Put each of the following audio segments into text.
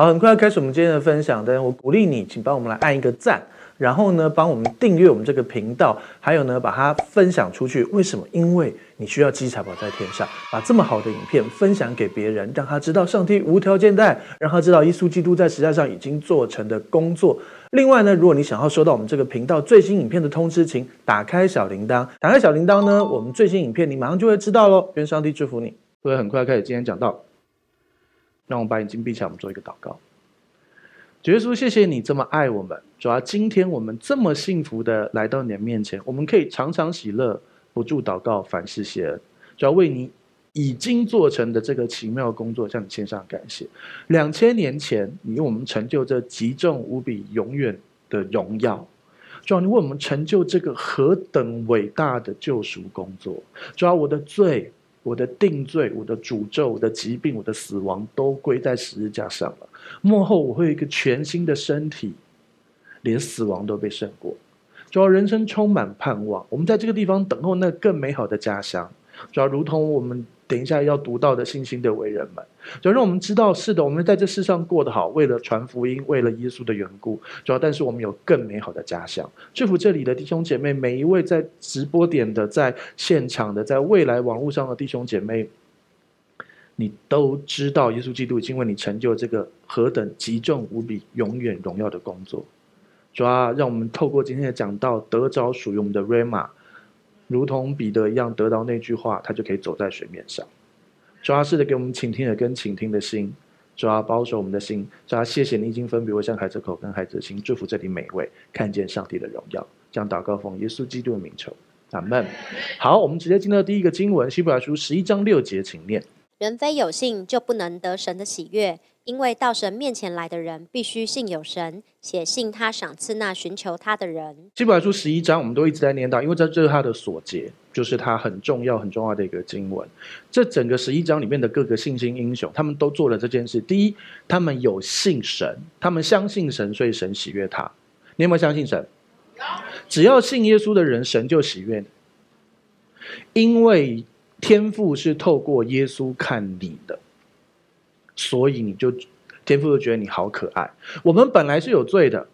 好，很快要开始我们今天的分享，但是我鼓励你，请帮我们来按一个赞，然后呢，帮我们订阅我们这个频道，还有呢，把它分享出去。为什么？因为你需要积财宝在天上，把这么好的影片分享给别人，让他知道上帝无条件带，让他知道耶稣基督在十字架上已经做成的工作。另外呢，如果你想要收到我们这个频道最新影片的通知，请打开小铃铛。打开小铃铛呢，我们最新影片你马上就会知道喽。愿上帝祝福你。所以很快开始今天讲道。让我把眼睛闭起来，我们做一个祷告。主耶稣，谢谢你这么爱我们。主要今天我们这么幸福的来到你的面前，我们可以常常喜乐，不住祷告，凡事谢恩。主要为你已经做成的这个奇妙工作，向你献上感谢。两千年前，你为我们成就这极重无比、永远的荣耀。主要你为我们成就这个何等伟大的救赎工作。主要我的罪。我的定罪、我的诅咒、我的疾病、我的死亡，都归在十字架上了。幕后我会有一个全新的身体，连死亡都被胜过。主要人生充满盼望，我们在这个地方等候那更美好的家乡。主要如同我们。等一下要读到的信心的为人们，就让我们知道，是的，我们在这世上过得好，为了传福音，为了耶稣的缘故。主要，但是我们有更美好的家乡。祝福这里的弟兄姐妹，每一位在直播点的、在现场的、在未来网络上的弟兄姐妹，你都知道，耶稣基督已经为你成就这个何等极重无比、永远荣耀的工作。主要让我们透过今天的讲道，得着属于我们的 Rhema。如同彼得一样得到那句话，他就可以走在水面上。主啊，是的，给我们倾听的跟倾听的心。主啊，保守我们的心。主啊，谢谢你已经分别为像孩子口跟孩子的心，祝福这里每一位看见上帝的荣耀。这样祷告奉耶稣基督的名求，阿门。好，我们直接进到第一个经文，希伯来书十一章六节，请念。人非有信，就不能得神的喜悦。因为到神面前来的人，必须信有神，且信他赏赐那寻求他的人。基本来书十一章，我们都一直在念到，因为这这是他的所结，就是他很重要、很重要的一个经文。这整个十一章里面的各个信心英雄，他们都做了这件事。第一，他们有信神，他们相信神，所以神喜悦他。你有没有相信神？只要信耶稣的人，神就喜悦你，因为天父是透过耶稣看你的。所以你就天父就觉得你好可爱。我们本来是有罪的，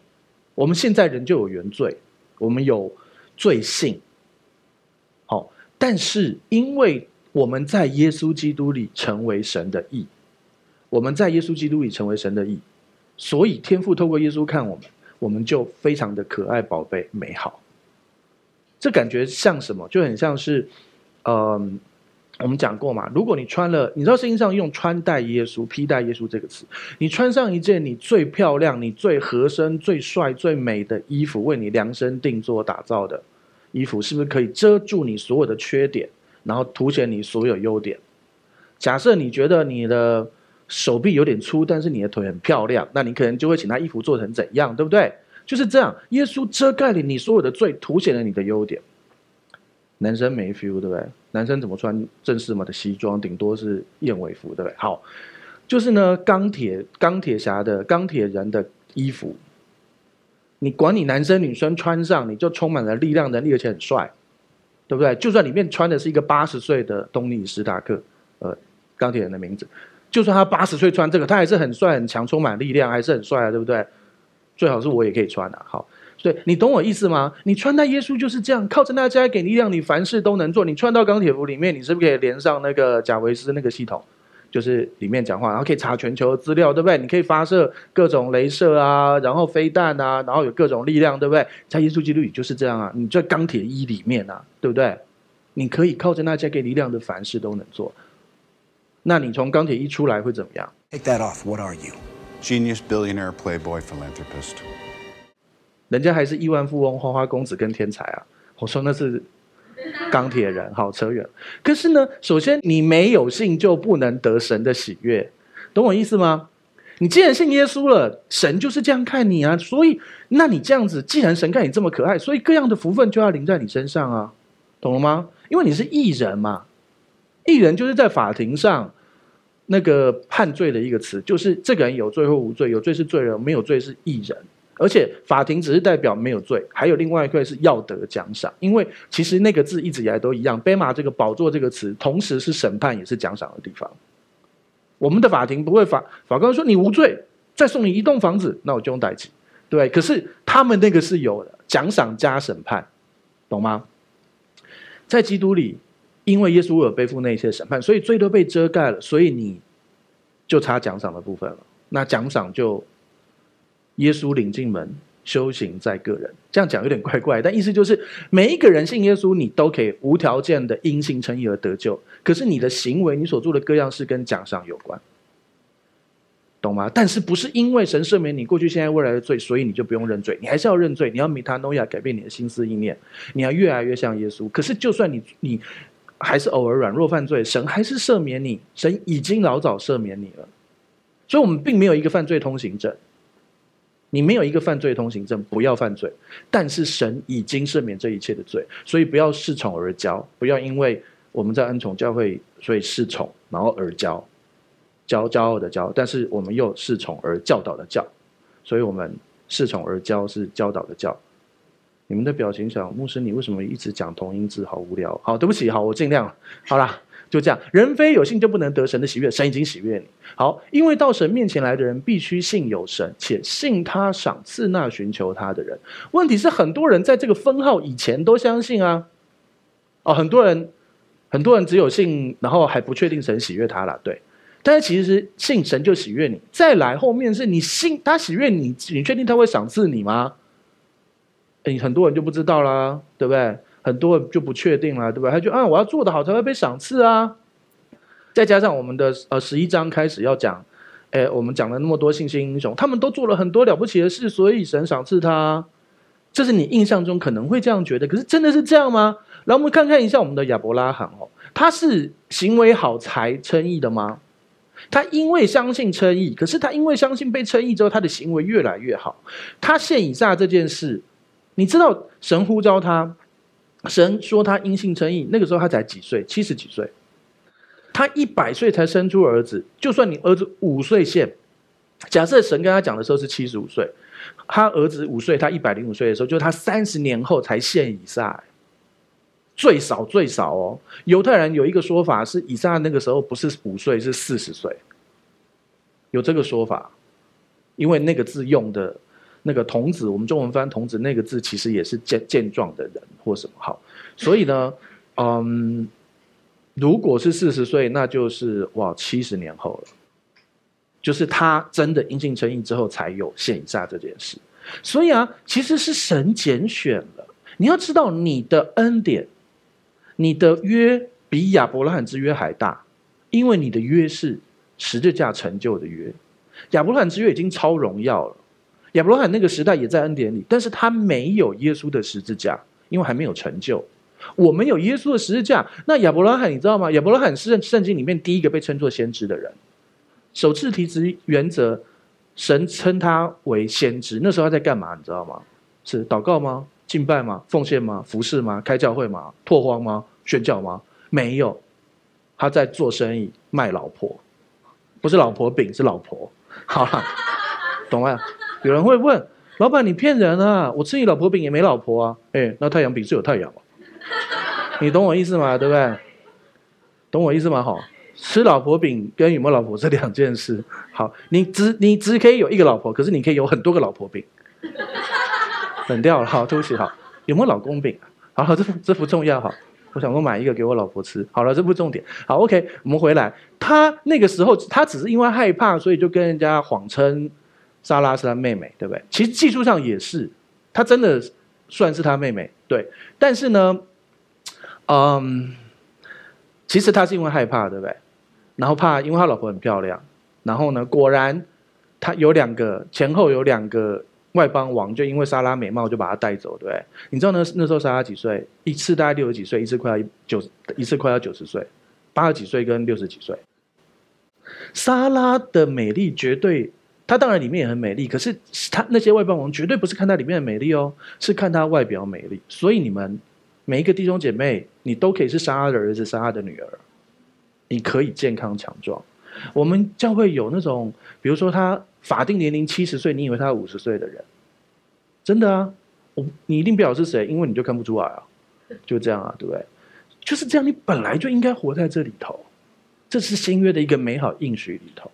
我们现在人就有原罪，我们有罪性。好，但是因为我们在耶稣基督里成为神的义，我们在耶稣基督里成为神的义，所以天父透过耶稣看我们，我们就非常的可爱、宝贝、美好。这感觉像什么？就很像是，嗯、我们讲过嘛，如果你穿了，你知道圣经上用“穿戴耶稣”、“披戴耶稣”这个词，你穿上一件你最漂亮、你最合身、最帅、最美的衣服，为你量身定做打造的衣服，是不是可以遮住你所有的缺点，然后凸显你所有优点？假设你觉得你的手臂有点粗，但是你的腿很漂亮，那你可能就会请他衣服做成怎样，对不对？就是这样，耶稣遮盖了你所有的罪，凸显了你的优点。男生没 feel，对不对？男生怎么穿正式嘛的西装，顶多是燕尾服，对不对？好，就是呢，钢铁钢铁侠的钢铁人的衣服，你管你男生女生穿上，你就充满了力量、能力，而且很帅，对不对？就算里面穿的是一个八十岁的东尼·史塔克，呃，钢铁人的名字，就算他八十岁穿这个，他还是很帅、很强、充满力量，还是很帅啊，对不对？最好是我也可以穿啊，好。对，你懂我意思吗？你穿戴耶稣就是这样，靠着那加给力量，你凡事都能做。你穿到钢铁服里面，你是不是可以连上那个贾维斯那个系统？就是里面讲话，然后可以查全球的资料，对不对？你可以发射各种镭射啊，然后飞弹啊，然后有各种力量，对不对？在耶稣基督里就是这样啊，你在钢铁衣里面啊，对不对？你可以靠着那加给力量的凡事都能做。那你从钢铁衣出来会怎么样？Take that off. What are you? Genius, billionaire, playboy, philanthropist. 人家还是亿万富翁、花花公子跟天才啊！我说那是钢铁人，好扯远。可是呢，首先你没有信就不能得神的喜悦，懂我意思吗？你既然信耶稣了，神就是这样看你啊。所以，那你这样子，既然神看你这么可爱，所以各样的福分就要临在你身上啊，懂了吗？因为你是义人嘛，义人就是在法庭上那个判罪的一个词，就是这个人有罪或无罪，有罪是罪人，没有罪是义人。而且法庭只是代表没有罪，还有另外一块是要得奖赏。因为其实那个字一直以来都一样，贝玛这个宝座这个词，同时是审判也是奖赏的地方。我们的法庭不会法法官说你无罪，再送你一栋房子，那我就用代志，对。可是他们那个是有的奖赏加审判，懂吗？在基督里，因为耶稣有背负那些审判，所以罪都被遮盖了，所以你就差奖赏的部分了。那奖赏就耶稣领进门，修行在个人。这样讲有点怪怪，但意思就是每一个人信耶稣，你都可以无条件的因信称义而得救。可是你的行为，你所做的各样事跟奖赏有关。懂吗？但是不是因为神赦免你过去、现在、未来的罪，所以你就不用认罪？你还是要认罪，你要米他诺亚改变你的心思意念，你要越来越像耶稣。可是就算你你还是偶尔软弱犯罪，神还是赦免你，神已经老早赦免你了。所以，我们并没有一个犯罪通行证。你没有一个犯罪通行证，不要犯罪。但是神已经赦免这一切的罪，所以不要恃宠而骄，不要因为我们在恩宠教会，所以恃宠然后而骄。骄骄傲的骄，但是我们又恃宠而教导的教，所以我们恃宠而骄是教导的教。你们的表情想，牧师，你为什么一直讲同音字？好无聊。好，对不起，好，我尽量。好啦，就这样。人非有信就不能得神的喜悦，神已经喜悦你。好，因为到神面前来的人必须信有神，且信他赏赐那寻求他的人。问题是，很多人在这个分号以前都相信啊。哦，很多人，很多人只有信，然后还不确定神喜悦他了。对。但是其实信神就喜悦你，再来后面是你信他喜悦你，你确定他会赏赐你吗？你，很多人就不知道啦，对不对？很多人就不确定了，对吧？他就啊，我要做的好才会被赏赐啊。再加上我们的呃十一章开始要讲，诶，我们讲了那么多信心英雄，他们都做了很多了不起的事，所以神赏赐他。这是你印象中可能会这样觉得，可是真的是这样吗？来，我们看看一下我们的亚伯拉罕哦，他是行为好才称义的吗？他因为相信称义，可是他因为相信被称义之后，他的行为越来越好。他献以撒这件事，你知道神呼召他，神说他因信称义，那个时候他才几岁？七十几岁。他一百岁才生出儿子，就算你儿子五岁现，假设神跟他讲的时候是七十五岁，他儿子五岁，他一百零五岁的时候，就是他三十年后才现以撒。最少最少哦，犹太人有一个说法是，以撒那个时候不是五岁，是四十岁，有这个说法，因为那个字用的，那个童子，我们中文翻童子那个字，其实也是健健壮的人或什么好，所以呢，嗯，如果是四十岁，那就是哇七十年后了，就是他真的因信称义之后才有献以撒这件事，所以啊，其实是神拣选了，你要知道你的恩典。你的约比亚伯拉罕之约还大，因为你的约是十字架成就的约。亚伯拉罕之约已经超荣耀了，亚伯拉罕那个时代也在恩典里，但是他没有耶稣的十字架，因为还没有成就。我们有耶稣的十字架，那亚伯拉罕你知道吗？亚伯拉罕是圣经里面第一个被称作先知的人，首次提职原则，神称他为先知。那时候他在干嘛？你知道吗？是祷告吗？敬拜吗？奉献吗？服侍吗？开教会吗？拓荒吗？宣教吗？没有，他在做生意，卖老婆，不是老婆饼，是老婆。好了，懂了。有人会问老板：“你骗人啊！我吃你老婆饼也没老婆啊！”哎，那太阳饼是有太阳，你懂我意思吗？对不对？懂我意思吗？好，吃老婆饼跟有没有老婆是两件事。好，你只你只可以有一个老婆，可是你可以有很多个老婆饼。冷掉了，好，对不起，好，有没有老公饼？好了，这不这不重要，好，我想说买一个给我老婆吃。好了，这不重点。好，OK，我们回来。他那个时候，他只是因为害怕，所以就跟人家谎称莎拉是他妹妹，对不对？其实技术上也是，他真的算是他妹妹，对。但是呢，嗯，其实他是因为害怕，对不对？然后怕，因为他老婆很漂亮。然后呢，果然他有两个前后有两个。外邦王就因为莎拉美貌就把他带走，对不对？你知道那那时候莎拉几岁？一次大概六十几岁，一次快要九，一次快要九十岁，八十几岁跟六十几岁。莎拉的美丽绝对，她当然里面也很美丽，可是她那些外邦王绝对不是看她里面的美丽哦，是看她外表美丽。所以你们每一个弟兄姐妹，你都可以是杀他的儿子，杀他的女儿，你可以健康强壮。我们教会有那种，比如说他。法定年龄七十岁，你以为他五十岁的人？真的啊，我你一定不晓得是谁，因为你就看不出来啊，就这样啊，对不对？就是这样，你本来就应该活在这里头，这是新约的一个美好应许里头，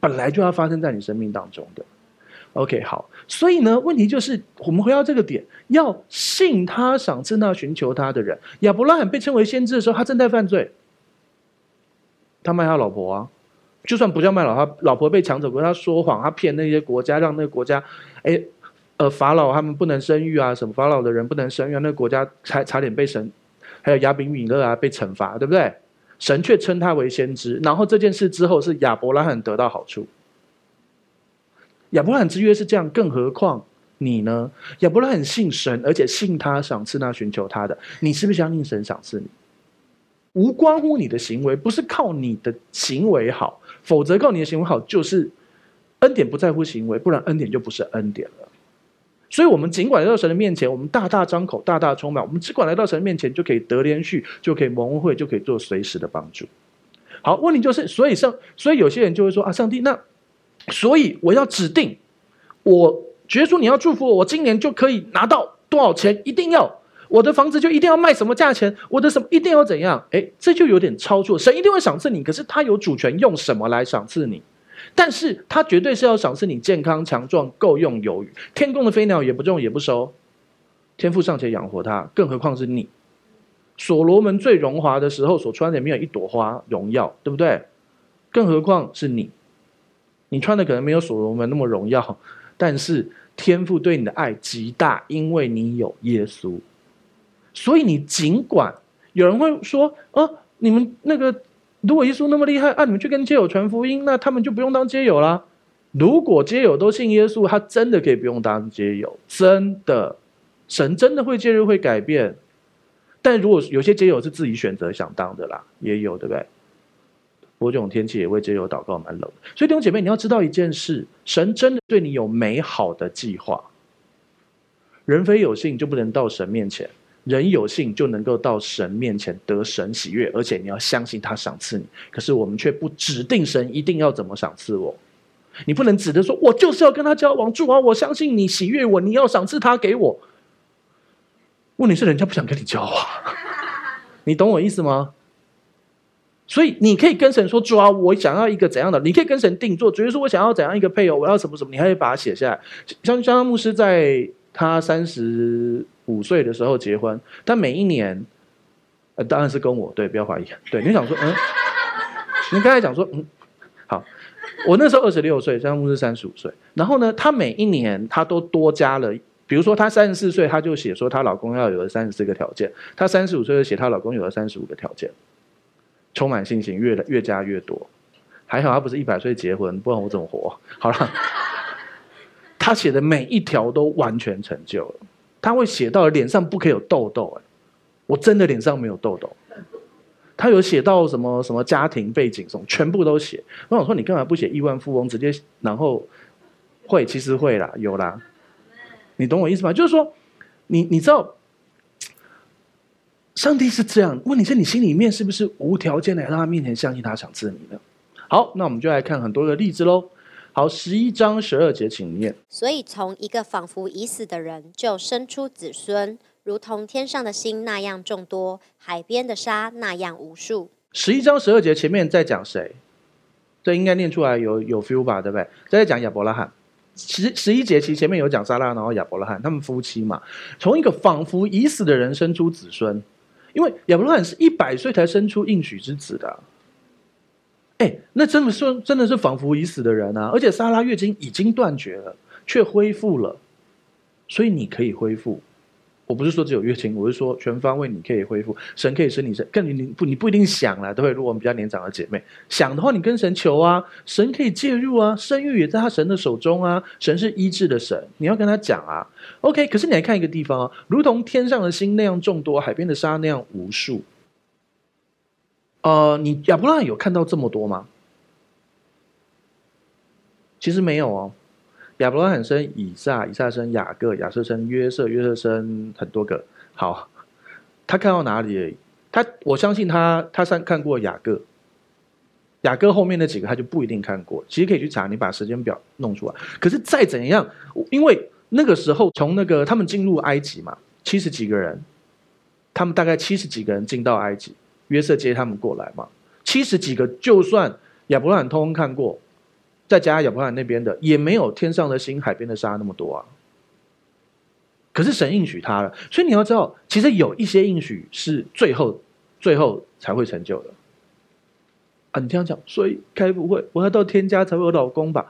本来就要发生在你生命当中的。OK，好，所以呢，问题就是我们回到这个点，要信他赏赐那寻求他的人。亚伯拉罕被称为先知的时候，他正在犯罪，他卖他老婆啊，就算不叫卖老婆，他老婆被抢走过，他说谎，他骗那些国家，让那个国家，哎，呃，法老他们不能生育啊，什么法老的人不能生育啊，那个国家差差点被神，还有亚比米勒啊被惩罚，对不对？神却称他为先知，然后这件事之后是亚伯拉罕得到好处。亚伯拉罕之约是这样，更何况你呢？亚伯拉罕信神，而且信他赏赐那寻求他的。你是不是相信神赏赐你？无关乎你的行为，不是靠你的行为好，否则靠你的行为好就是恩典不在乎行为，不然恩典就不是恩典了。所以，我们尽管来到神的面前，我们大大张口，大大充满，我们只管来到神的面前，就可以得连续，就可以蒙恩惠，就可以做随时的帮助。好，问题就是，所以上，所以有些人就会说啊，上帝那。所以我要指定，我觉得你要祝福我，我今年就可以拿到多少钱？一定要我的房子就一定要卖什么价钱？我的什么一定要怎样？诶，这就有点超出，神一定会赏赐你，可是他有主权用什么来赏赐你？但是他绝对是要赏赐你健康强壮、够用有余。天空的飞鸟也不种也不收，天父尚且养活他，更何况是你？所罗门最荣华的时候所穿的没有一朵花荣耀，对不对？更何况是你？你穿的可能没有所罗门那么荣耀，但是天父对你的爱极大，因为你有耶稣。所以你尽管有人会说：“哦、啊，你们那个如果耶稣那么厉害，啊，你们去跟街友传福音，那他们就不用当街友啦。”如果街友都信耶稣，他真的可以不用当街友，真的，神真的会介入会改变。但如果有些街友是自己选择想当的啦，也有，对不对？不过这种天气也为街友祷告蛮冷，所以弟兄姐妹，你要知道一件事：神真的对你有美好的计划。人非有信就不能到神面前，人有信就能够到神面前得神喜悦，而且你要相信他赏赐你。可是我们却不指定神一定要怎么赏赐我，你不能指着说，我就是要跟他交往，主啊，我相信你喜悦我，你要赏赐他给我。问题是人家不想跟你交往，你懂我意思吗？所以你可以跟神说：“主啊，我想要一个怎样的？”你可以跟神定做，比如说我想要怎样一个配偶，我要什么什么，你还可以把它写下来。像像牧师在他三十五岁的时候结婚，但每一年，呃，当然是跟我对，不要怀疑。对，你想说，嗯，你刚才讲说，嗯，好，我那时候二十六岁，像牧师三十五岁，然后呢，他每一年他都多加了，比如说他三十四岁，他就写说她老公要有了三十四个条件；他三十五岁就写她老公有了三十五个条件。充满信心，越来越加越多。还好他不是一百岁结婚，不然我怎么活？好了，他写的每一条都完全成就了。他会写到脸上不可以有痘痘，哎，我真的脸上没有痘痘。他有写到什么什么家庭背景什么，全部都写。我想说，你干嘛不写亿万富翁，直接然后会？其实会啦，有啦。你懂我意思吗？就是说，你你知道。上帝是这样，问题是你心里面是不是无条件的来到他面前相信他想治你呢？好，那我们就来看很多的例子喽。好，十一章十二节，请念。所以从一个仿佛已死的人就生出子孙，如同天上的星那样众多，海边的沙那样无数。十一章十二节前面在讲谁？这应该念出来有有 feel 吧？对不对？在讲亚伯拉罕。十十一节其实前面有讲撒拉，然后亚伯拉罕他们夫妻嘛，从一个仿佛已死的人生出子孙。因为亚伯拉罕是一百岁才生出应许之子的，哎，那真的是真的是仿佛已死的人啊！而且莎拉月经已经断绝了，却恢复了，所以你可以恢复。我不是说只有月经，我是说全方位你可以恢复，神可以使你，更你你不你不一定想了，对不对？如果我们比较年长的姐妹想的话，你跟神求啊，神可以介入啊，生育也在他神的手中啊，神是医治的神，你要跟他讲啊。OK，可是你来看一个地方啊，如同天上的星那样众多，海边的沙那样无数。呃，你亚伯拉罕有看到这么多吗？其实没有哦。亚伯拉罕生以撒，以撒生雅各，雅各生约瑟，约瑟生很多个。好，他看到哪里？他我相信他，他上看过雅各。雅各后面那几个他就不一定看过。其实可以去查，你把时间表弄出来。可是再怎样，因为那个时候从那个他们进入埃及嘛，七十几个人，他们大概七十几个人进到埃及，约瑟接他们过来嘛，七十几个，就算亚伯拉罕通通看过。再加亚伯拉罕那边的，也没有天上的星、海边的沙那么多啊。可是神应许他了，所以你要知道，其实有一些应许是最后、最后才会成就的。啊，你这样讲，所以该不会我要到天家才会有老公吧？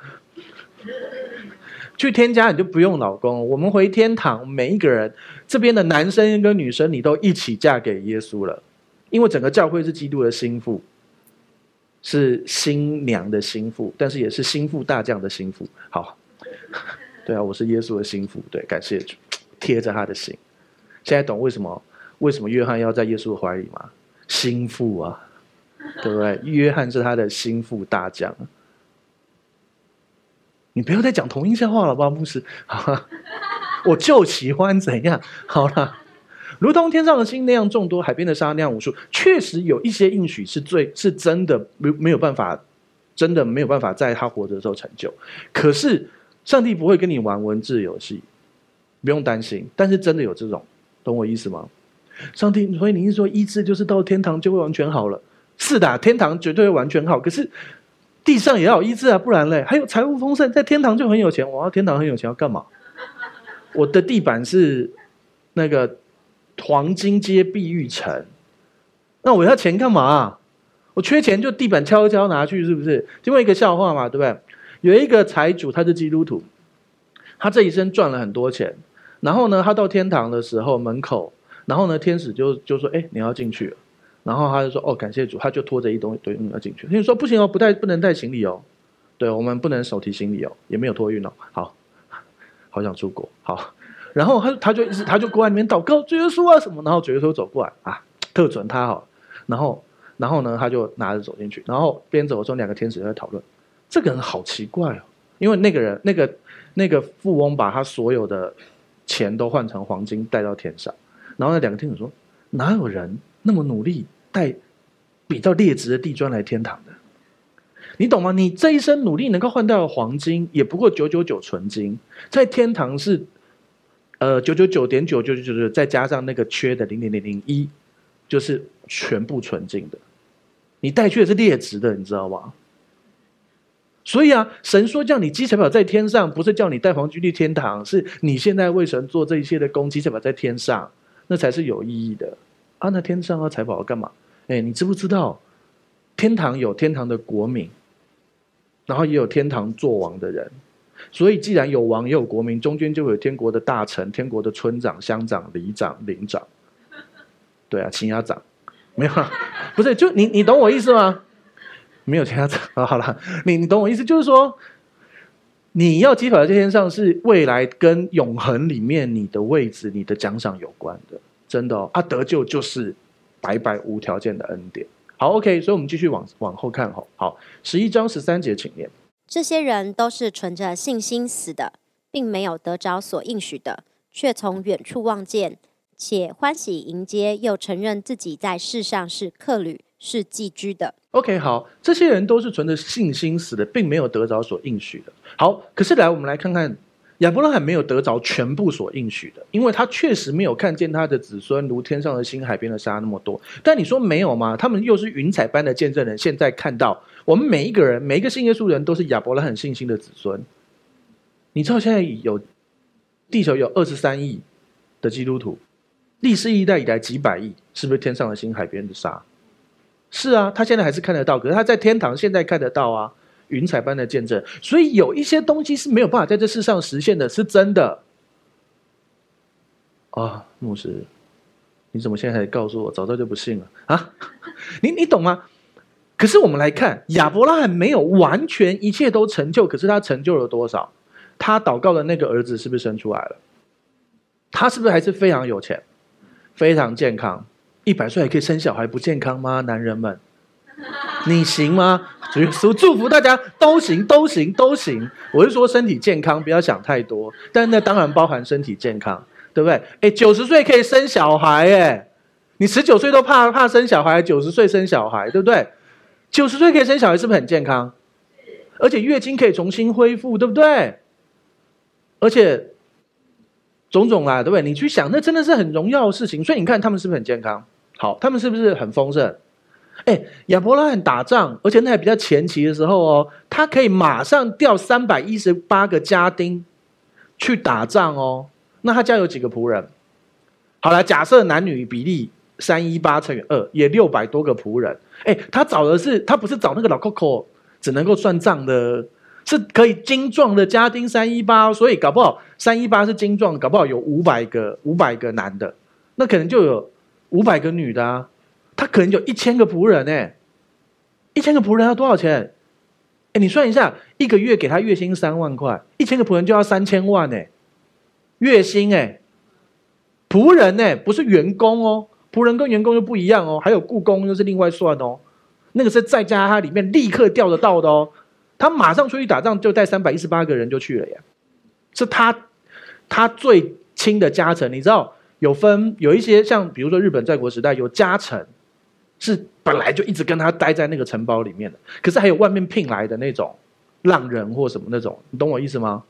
去天家你就不用老公，我们回天堂，每一个人这边的男生跟女生，你都一起嫁给耶稣了，因为整个教会是基督的心腹，是新娘的心腹，但是也是心腹大将的心腹。好，对啊，我是耶稣的心腹，对，感谢主。贴着他的心，现在懂为什么为什么约翰要在耶稣的怀里吗？心腹啊，对不对？约翰是他的心腹大将。你不要再讲同音笑话了吧，牧师。我就喜欢怎样。好了，如同天上的星那样众多，海边的沙那样无数。确实有一些应许是最是真的，没没有办法，真的没有办法在他活着的时候成就。可是上帝不会跟你玩文字游戏。不用担心，但是真的有这种，懂我意思吗？上帝，所以你是说医治就是到天堂就会完全好了？是的，天堂绝对会完全好。可是地上也要医治啊，不然嘞，还有财务丰盛，在天堂就很有钱。我要天堂很有钱要干嘛？我的地板是那个黄金街碧玉城，那我要钱干嘛？我缺钱就地板敲一敲拿去，是不是？听过一个笑话嘛，对不对？有一个财主，他是基督徒，他这一生赚了很多钱。然后呢，他到天堂的时候门口，然后呢，天使就就说：“哎，你要进去。”然后他就说：“哦，感谢主。”他就拖着一东西你要进去。天使说：“不行哦，不带不能带行李哦，对，我们不能手提行李哦，也没有托运哦。”好，好想出国。好，然后他他就一直他就过来里面祷告，主耶稣啊什么，然后主耶稣走过来啊，特准他好，然后然后呢，他就拿着走进去，然后边走的时候，两个天使在讨论，这个人好奇怪哦，因为那个人那个那个富翁把他所有的。钱都换成黄金带到天上，然后那两个天使说：“哪有人那么努力带比较劣质的地砖来天堂的？你懂吗？你这一生努力能够换到黄金，也不过九九九纯金，在天堂是呃九九九点九九九九，再加上那个缺的零点零零一，就是全部纯净的。你带去的是劣质的，你知道吗？”所以啊，神说叫你积财宝在天上，不是叫你带黄金去天堂，是你现在为神做这一切的功，积财宝在天上，那才是有意义的。啊，那天上要财宝干嘛？哎，你知不知道？天堂有天堂的国民，然后也有天堂做王的人。所以既然有王也有国民，中间就有天国的大臣、天国的村长、乡长、里长、领长。对啊，秦家长，没有啊？不是，就你你懂我意思吗？没有其他啊，好了，你你懂我意思，就是说，你要积宝在天上，是未来跟永恒里面你的位置、你的奖赏有关的，真的哦。啊，得救就是白白无条件的恩典。好，OK，所以我们继续往往后看吼。好，十一章十三节，请念。这些人都是存着信心死的，并没有得着所应许的，却从远处望见，且欢喜迎接，又承认自己在世上是客旅，是寄居的。OK，好，这些人都是存着信心死的，并没有得着所应许的。好，可是来，我们来看看亚伯拉罕没有得着全部所应许的，因为他确实没有看见他的子孙如天上的星、海边的沙那么多。但你说没有吗？他们又是云彩般的见证人。现在看到我们每一个人，每一个信耶稣人都是亚伯拉罕信心的子孙。你知道现在有地球有二十三亿的基督徒，历世一代以来几百亿，是不是天上的星、海边的沙？是啊，他现在还是看得到，可是他在天堂现在看得到啊，云彩般的见证。所以有一些东西是没有办法在这世上实现的，是真的。啊、哦，牧师，你怎么现在才告诉我？早知道就不信了啊！你你懂吗？可是我们来看，亚伯拉罕没有完全一切都成就，可是他成就了多少？他祷告的那个儿子是不是生出来了？他是不是还是非常有钱，非常健康？一百岁还可以生小孩，不健康吗？男人们，你行吗？主耶稣祝福大家都行，都行，都行。我是说身体健康，不要想太多。但那当然包含身体健康，对不对？哎，九十岁可以生小孩，哎，你十九岁都怕怕生小孩，九十岁生小孩，对不对？九十岁可以生小孩，是不是很健康？而且月经可以重新恢复，对不对？而且种种啦，对不对？你去想，那真的是很荣耀的事情。所以你看，他们是不是很健康？好，他们是不是很丰盛？哎，亚伯拉罕打仗，而且那还比较前期的时候哦，他可以马上调三百一十八个家丁去打仗哦。那他家有几个仆人？好了，假设男女比例三一八乘以二，也六百多个仆人。哎，他找的是他不是找那个老 Coco，只能够算账的，是可以精壮的家丁三一八，所以搞不好三一八是精壮，搞不好有五百个五百个男的，那可能就有五百个女的啊。他可能有一千个仆人哎，一千个仆人要多少钱？哎，你算一下，一个月给他月薪三万块，一千个仆人就要三千万哎，月薪哎，仆人哎不是员工哦，仆人跟员工又不一样哦，还有雇工又是另外算哦，那个是在加他里面立刻调得到的哦，他马上出去打仗就带三百一十八个人就去了呀，是他他最亲的家臣，你知道有分有一些像比如说日本在国时代有家臣。是本来就一直跟他待在那个城堡里面的，可是还有外面聘来的那种浪人或什么那种，你懂我意思吗？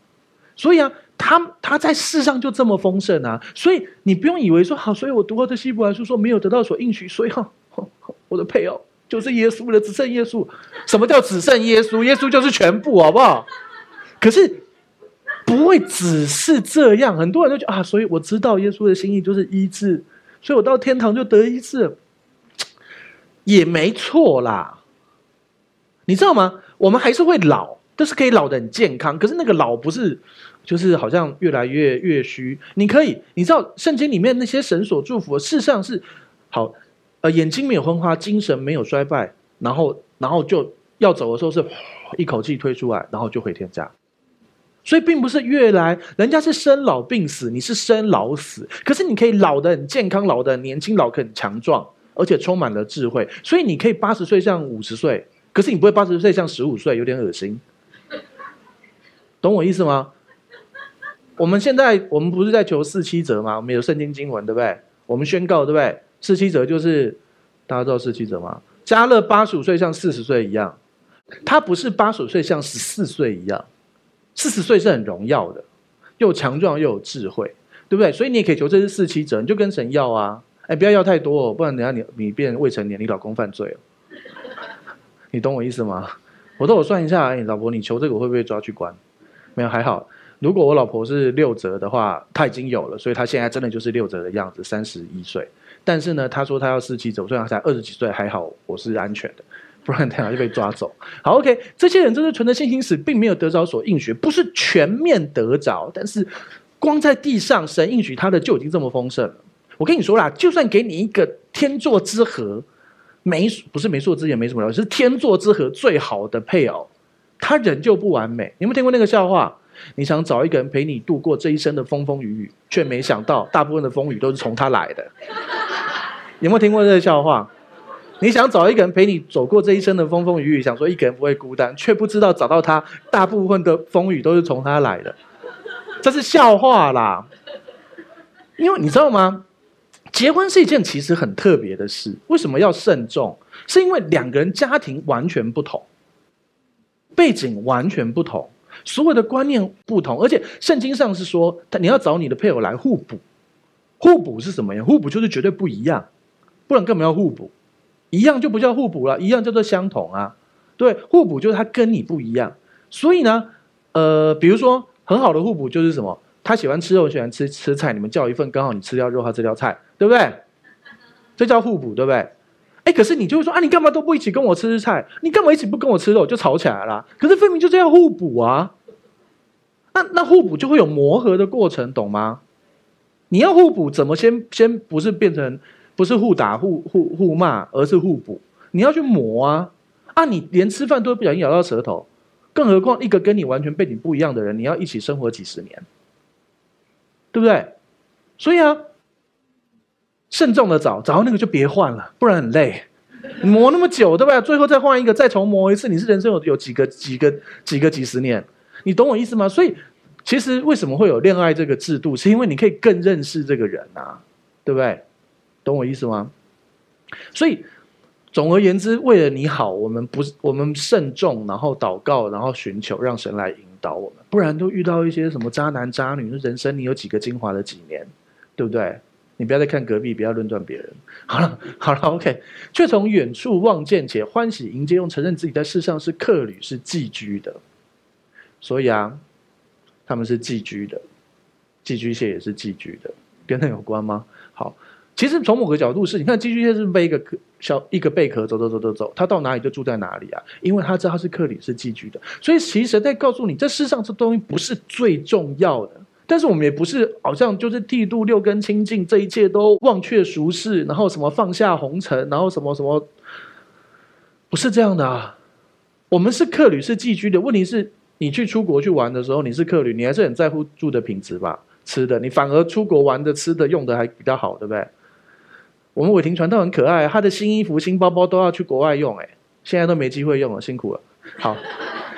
所以啊，他他在世上就这么丰盛啊，所以你不用以为说好，所以我读过这希伯来书说没有得到所应许，所以哈，我的配偶就是耶稣了，只剩耶稣。什么叫只剩耶稣？耶稣就是全部，好不好？可是不会只是这样，很多人都觉得啊，所以我知道耶稣的心意就是医治，所以我到天堂就得医治。也没错啦，你知道吗？我们还是会老，但是可以老得很健康。可是那个老不是，就是好像越来越越虚。你可以，你知道圣经里面那些神所祝福，事实上是好，呃，眼睛没有昏花，精神没有衰败，然后然后就要走的时候是一口气推出来，然后就回天家。所以并不是越来，人家是生老病死，你是生老死。可是你可以老的很健康，老的很年轻，老得很强壮。而且充满了智慧，所以你可以八十岁像五十岁，可是你不会八十岁像十五岁，有点恶心。懂我意思吗？我们现在我们不是在求四七折吗？我们有圣经经文，对不对？我们宣告，对不对？四七折就是大家知道四七折吗？加勒八十五岁像四十岁一样，他不是八十五岁像十四岁一样，四十岁是很荣耀的，又强壮又有智慧，对不对？所以你也可以求这是四七折，你就跟神要啊。哎，不要要太多哦，不然等下你你变未成年，你老公犯罪了。你懂我意思吗？我都我算一下，哎，老婆，你求这个我会不会抓去关？没有，还好。如果我老婆是六折的话，她已经有了，所以她现在真的就是六折的样子，三十一岁。但是呢，她说她要四七折，虽然她才二十几岁，还好我是安全的，不然等下就被抓走。好，OK，这些人真是存着信心死，并没有得着所应许，不是全面得着，但是光在地上，神应许他的就已经这么丰盛。我跟你说啦，就算给你一个天作之合，没不是媒妁之言，没什么了，是天作之合最好的配偶，他仍旧不完美。你有没有听过那个笑话？你想找一个人陪你度过这一生的风风雨雨，却没想到大部分的风雨都是从他来的。有没有听过这个笑话？你想找一个人陪你走过这一生的风风雨雨，想说一个人不会孤单，却不知道找到他，大部分的风雨都是从他来的。这是笑话啦，因为你知道吗？结婚是一件其实很特别的事，为什么要慎重？是因为两个人家庭完全不同，背景完全不同，所有的观念不同，而且圣经上是说，他你要找你的配偶来互补。互补是什么呀？互补就是绝对不一样，不然干嘛要互补？一样就不叫互补了，一样叫做相同啊。对，互补就是他跟你不一样，所以呢，呃，比如说很好的互补就是什么？他喜欢吃肉，喜欢吃吃菜，你们叫一份，刚好你吃掉肉，他吃掉菜，对不对？这叫互补，对不对？哎，可是你就会说啊，你干嘛都不一起跟我吃吃菜？你干嘛一起不跟我吃肉？就吵起来了。可是分明就是要互补啊。那那互补就会有磨合的过程，懂吗？你要互补，怎么先先不是变成不是互打互互互骂，而是互补？你要去磨啊啊！你连吃饭都不小心咬到舌头，更何况一个跟你完全背景不一样的人，你要一起生活几十年。对不对？所以啊，慎重的找，找到那个就别换了，不然很累。磨那么久，对不对？最后再换一个，再重磨一次，你是人生有有几个几个几个几十年？你懂我意思吗？所以，其实为什么会有恋爱这个制度，是因为你可以更认识这个人啊，对不对？懂我意思吗？所以，总而言之，为了你好，我们不，我们慎重，然后祷告，然后寻求，让神来引导我们。不然都遇到一些什么渣男渣女，人生你有几个精华的几年，对不对？你不要再看隔壁，不要论断别人。好了，好了，OK。却从远处望见，且欢喜迎接，用承认自己在世上是客旅，是寄居的。所以啊，他们是寄居的，寄居蟹也是寄居的，跟那有关吗？好，其实从某个角度是，你看寄居蟹是背一个壳小一个贝壳走走走走走，它到哪里就住在哪里啊，因为它知道他是客旅，是寄居的。所以其实在告诉你，这世上这东西不是最重要的。但是我们也不是好像就是剃度六根清净，这一切都忘却俗世，然后什么放下红尘，然后什么什么，不是这样的啊。我们是客旅，是寄居的。问题是，你去出国去玩的时候，你是客旅，你还是很在乎住的品质吧，吃的，你反而出国玩的吃的用的还比较好，对不对？我们伟霆传道很可爱，他的新衣服、新包包都要去国外用，哎，现在都没机会用了，辛苦了。好。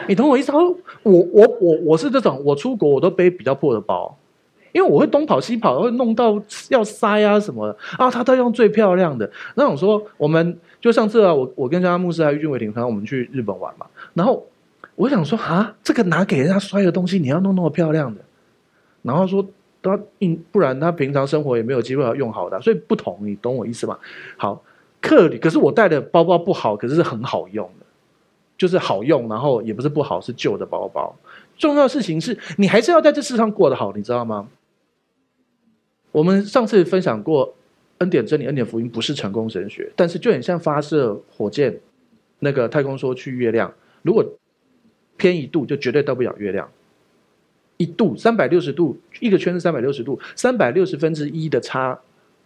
你懂我意思？我我我我是这种，我出国我都背比较破的包，因为我会东跑西跑，会弄到要塞啊什么的啊。他都用最漂亮的。那我说，我们就上次啊，我我跟家牧师还有郁俊伟霆，然后我们去日本玩嘛。然后我想说啊，这个拿给人家摔的东西，你要弄那么漂亮的。然后说他不然他平常生活也没有机会要用好的，所以不同，你懂我意思吗？好，客旅，可是我带的包包不好，可是是很好用的。就是好用，然后也不是不好，是旧的包包。重要的事情是你还是要在这世上过得好，你知道吗？我们上次分享过恩典真理、恩典福音不是成功神学，但是就很像发射火箭，那个太空梭去月亮，如果偏一度，就绝对到不了月亮。一度三百六十度，一个圈是三百六十度，三百六十分之一的差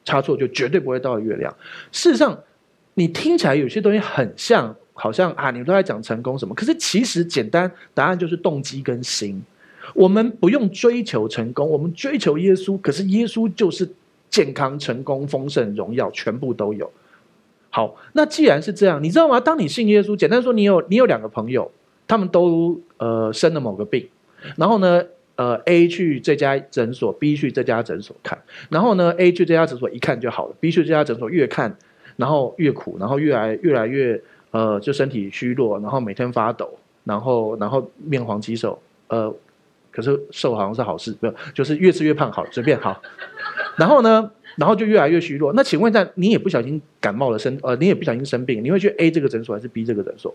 差错就绝对不会到月亮。事实上，你听起来有些东西很像。好像啊，你们都在讲成功什么？可是其实简单答案就是动机跟心。我们不用追求成功，我们追求耶稣。可是耶稣就是健康、成功、丰盛、荣耀，全部都有。好，那既然是这样，你知道吗？当你信耶稣，简单说，你有你有两个朋友，他们都呃生了某个病，然后呢，呃 A 去这家诊所，B 去这家诊所看，然后呢 A 去这家诊所一看就好了，B 去这家诊所越看然后越苦，然后越来越来越。呃，就身体虚弱，然后每天发抖，然后然后面黄肌瘦，呃，可是瘦好像是好事，没有，就是越吃越胖，好，随便好。然后呢，然后就越来越虚弱。那请问一下，你也不小心感冒了生，呃，你也不小心生病，你会去 A 这个诊所还是 B 这个诊所？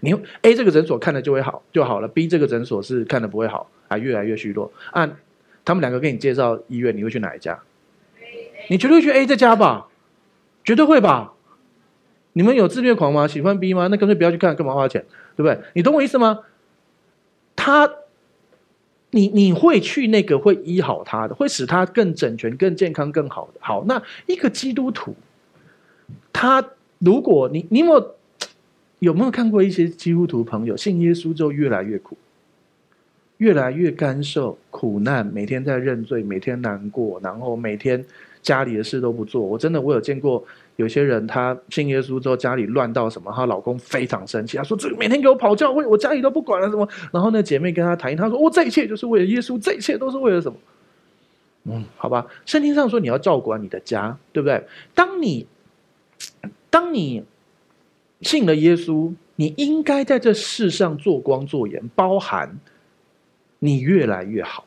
你 A 这个诊所看了就会好就好了，B 这个诊所是看了不会好，还越来越虚弱。按他们两个给你介绍医院，你会去哪一家？你绝对去 A 这家吧，绝对会吧。你们有自虐狂吗？喜欢 B 吗？那干脆不要去看，干嘛花钱？对不对？你懂我意思吗？他，你你会去那个会医好他的，会使他更整全、更健康、更好的。好，那一个基督徒，他如果你你有没有，有没有看过一些基督徒朋友信耶稣之后越来越苦，越来越干受苦难，每天在认罪，每天难过，然后每天家里的事都不做。我真的我有见过。有些人他信耶稣之后家里乱到什么，她老公非常生气，他说：“这个每天给我跑教会，我家里都不管了什么。”然后那姐妹跟他谈，他说：“我这一切就是为了耶稣，这一切都是为了什么？”嗯，好吧，圣经上说你要照管你的家，对不对？当你当你信了耶稣，你应该在这世上做光做盐，包含你越来越好，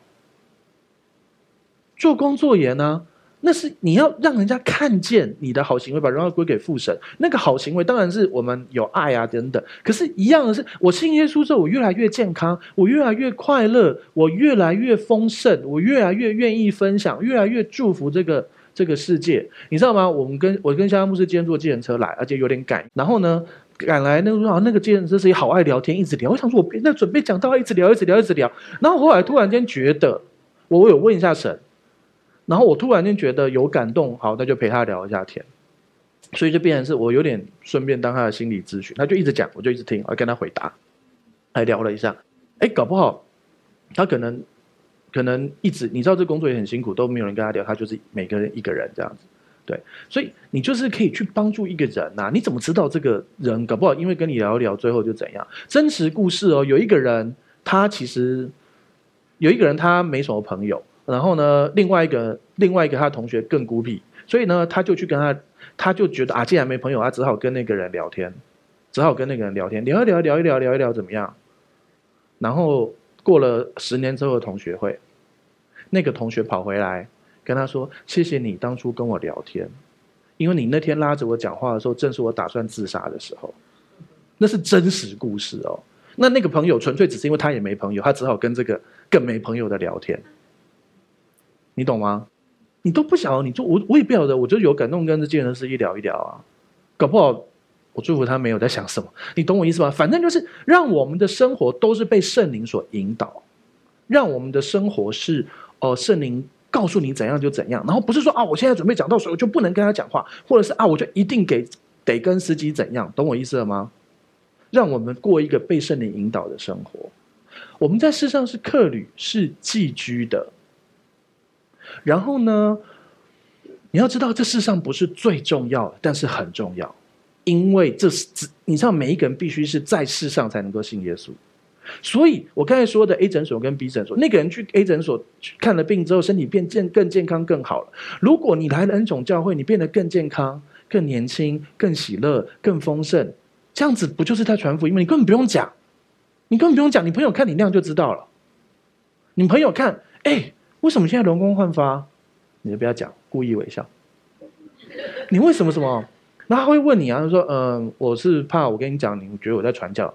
做光做盐呢？那是你要让人家看见你的好行为，把荣耀归给父神。那个好行为当然是我们有爱啊等等。可是，一样的是，我信耶稣之后，我越来越健康，我越来越快乐，我越来越丰盛，我越来越愿意分享，越来越祝福这个这个世界。你知道吗？我们跟我跟香香牧师今天坐计程车来，而且有点赶。然后呢，赶来那个时候，那个计程车司机好爱聊天，一直聊。我想说，我那准备讲到一直聊，一直聊，一直聊。然后后来突然间觉得，我有问一下神。然后我突然间觉得有感动，好，那就陪他聊一下天，所以就变成是我有点顺便当他的心理咨询，他就一直讲，我就一直听，我跟他回答，还聊了一下，哎，搞不好他可能可能一直，你知道这工作也很辛苦，都没有人跟他聊，他就是每个人一个人这样子，对，所以你就是可以去帮助一个人呐，你怎么知道这个人搞不好因为跟你聊一聊，最后就怎样？真实故事哦，有一个人他其实有一个人他没什么朋友。然后呢，另外一个另外一个他同学更孤僻，所以呢，他就去跟他，他就觉得啊，既然没朋友，他只好跟那个人聊天，只好跟那个人聊天，聊一聊，聊一聊，聊一聊，怎么样？然后过了十年之后的同学会，那个同学跑回来跟他说：“谢谢你当初跟我聊天，因为你那天拉着我讲话的时候，正是我打算自杀的时候。”那是真实故事哦。那那个朋友纯粹只是因为他也没朋友，他只好跟这个更没朋友的聊天。你懂吗？你都不晓得，你就我我也不晓得，我就有感动跟这件事一聊一聊啊，搞不好我祝福他没有在想什么，你懂我意思吗？反正就是让我们的生活都是被圣灵所引导，让我们的生活是哦，圣灵告诉你怎样就怎样，然后不是说啊，我现在准备讲到时，我就不能跟他讲话，或者是啊，我就一定给得跟司机怎样，懂我意思了吗？让我们过一个被圣灵引导的生活。我们在世上是客旅，是寄居的。然后呢，你要知道，这世上不是最重要，但是很重要，因为这是你知道，每一个人必须是在世上才能够信耶稣。所以我刚才说的 A 诊所跟 B 诊所，那个人去 A 诊所去看了病之后，身体变健更健康更好了。如果你来了恩宠教会，你变得更健康、更年轻、更喜乐、更丰盛，这样子不就是在传福音吗？你根本不用讲，你根本不用讲，你朋友看你那样就知道了。你朋友看，哎。为什么现在容光焕发？你就不要讲，故意微笑。你为什么什么？那他会问你啊，他说：“嗯、我是怕我跟你讲，你觉得我在传教。”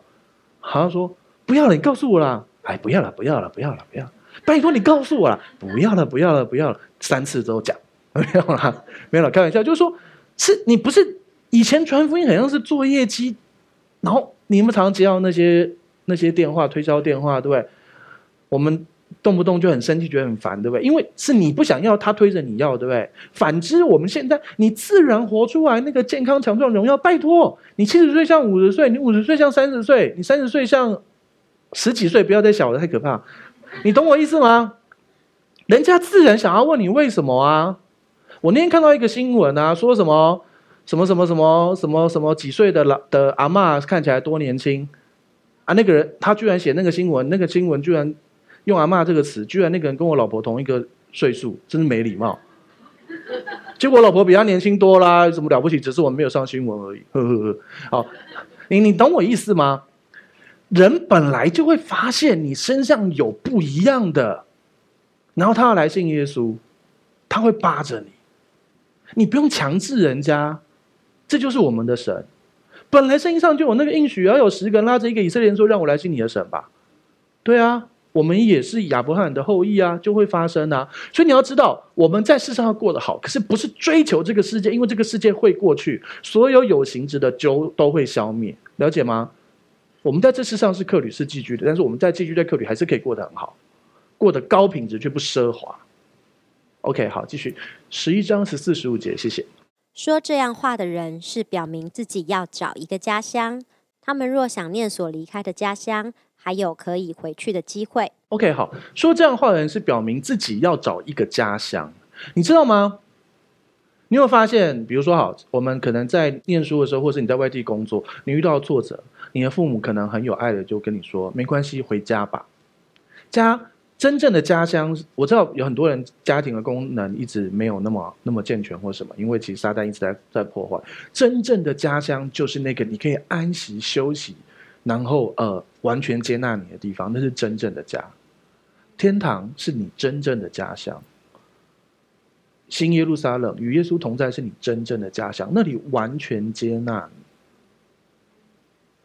好像说：“不要了，你告诉我啦。”哎，不要了，不要了，不要了，不要！拜托你告诉我啦，不要了，不要了，不要了。三次都讲，没有了，没有了，开玩笑，就是说，是你不是以前传福音，好像是做业绩，然后你们常常接到那些那些电话，推销电话，对不对？我们。动不动就很生气，觉得很烦，对不对？因为是你不想要，他推着你要，对不对？反之，我们现在你自然活出来那个健康、强壮、荣耀。拜托，你七十岁像五十岁，你五十岁像三十岁，你三十岁像十几岁，不要再小了，太可怕。你懂我意思吗？人家自然想要问你为什么啊？我那天看到一个新闻啊，说什么什么什么什么什么什么几岁的老的阿嬷看起来多年轻啊？那个人他居然写那个新闻，那个新闻居然。用“阿嬷”这个词，居然那个人跟我老婆同一个岁数，真是没礼貌。结果我老婆比他年轻多啦，有什么了不起？只是我们没有上新闻而已。呵呵呵。好，你你懂我意思吗？人本来就会发现你身上有不一样的，然后他要来信耶稣，他会扒着你，你不用强制人家，这就是我们的神。本来圣经上就有那个应许，要有十个人拉着一个以色列人说：“让我来信你的神吧。”对啊。我们也是亚伯拉罕的后裔啊，就会发生啊。所以你要知道，我们在世上要过得好，可是不是追求这个世界，因为这个世界会过去，所有有形质的就都会消灭，了解吗？我们在这世上是客旅，是寄居的，但是我们在寄居在客旅还是可以过得很好，过得高品质却不奢华。OK，好，继续十一章十四十五节，谢谢。说这样话的人是表明自己要找一个家乡，他们若想念所离开的家乡。还有可以回去的机会。OK，好，说这样的话的人是表明自己要找一个家乡，你知道吗？你有发现，比如说，好，我们可能在念书的时候，或是你在外地工作，你遇到挫折，你的父母可能很有爱的就跟你说：“没关系，回家吧。”家真正的家乡，我知道有很多人家庭的功能一直没有那么那么健全或什么，因为其实撒旦一直在在破坏。真正的家乡就是那个你可以安息休息。然后，呃，完全接纳你的地方，那是真正的家。天堂是你真正的家乡。新耶路撒冷与耶稣同在，是你真正的家乡，那里完全接纳你。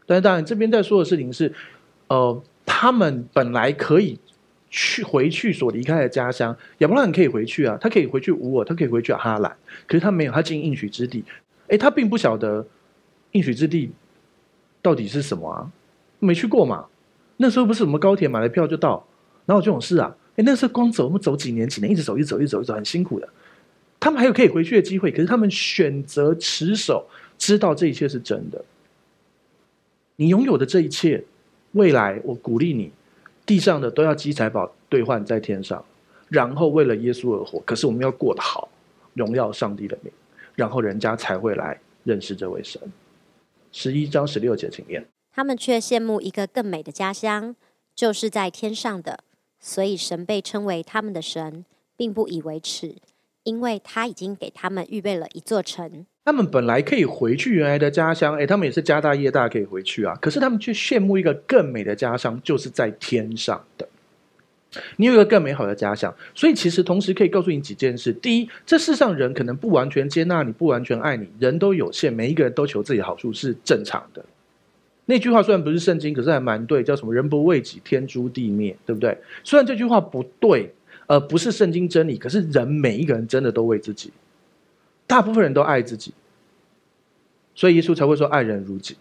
但是，当然，这边在说的事情是，呃，他们本来可以去回去所离开的家乡，亚伯拉罕可以回去啊，他可以回去乌尔，他可以回去哈兰，可是他没有，他进应许之地。哎，他并不晓得应许之地。到底是什么啊？没去过嘛？那时候不是什么高铁买了票就到，哪有这种事啊？哎，那时候光走，我们走几年几年，一直走，一直走，一直走，一走，很辛苦的。他们还有可以回去的机会，可是他们选择持守，知道这一切是真的。你拥有的这一切，未来我鼓励你，地上的都要积财宝兑换在天上，然后为了耶稣而活。可是我们要过得好，荣耀上帝的名，然后人家才会来认识这位神。十一章十六节，请念。他们却羡慕一个更美的家乡，就是在天上的。所以神被称为他们的神，并不以为耻，因为他已经给他们预备了一座城。他们本来可以回去原来的家乡，诶，他们也是家大业大，可以回去啊。可是他们却羡慕一个更美的家乡，就是在天上的。你有一个更美好的假想。所以其实同时可以告诉你几件事：第一，这世上人可能不完全接纳你，不完全爱你，人都有限，每一个人都求自己好处是正常的。那句话虽然不是圣经，可是还蛮对，叫什么“人不为己，天诛地灭”，对不对？虽然这句话不对，呃，不是圣经真理，可是人每一个人真的都为自己，大部分人都爱自己，所以耶稣才会说“爱人如己”。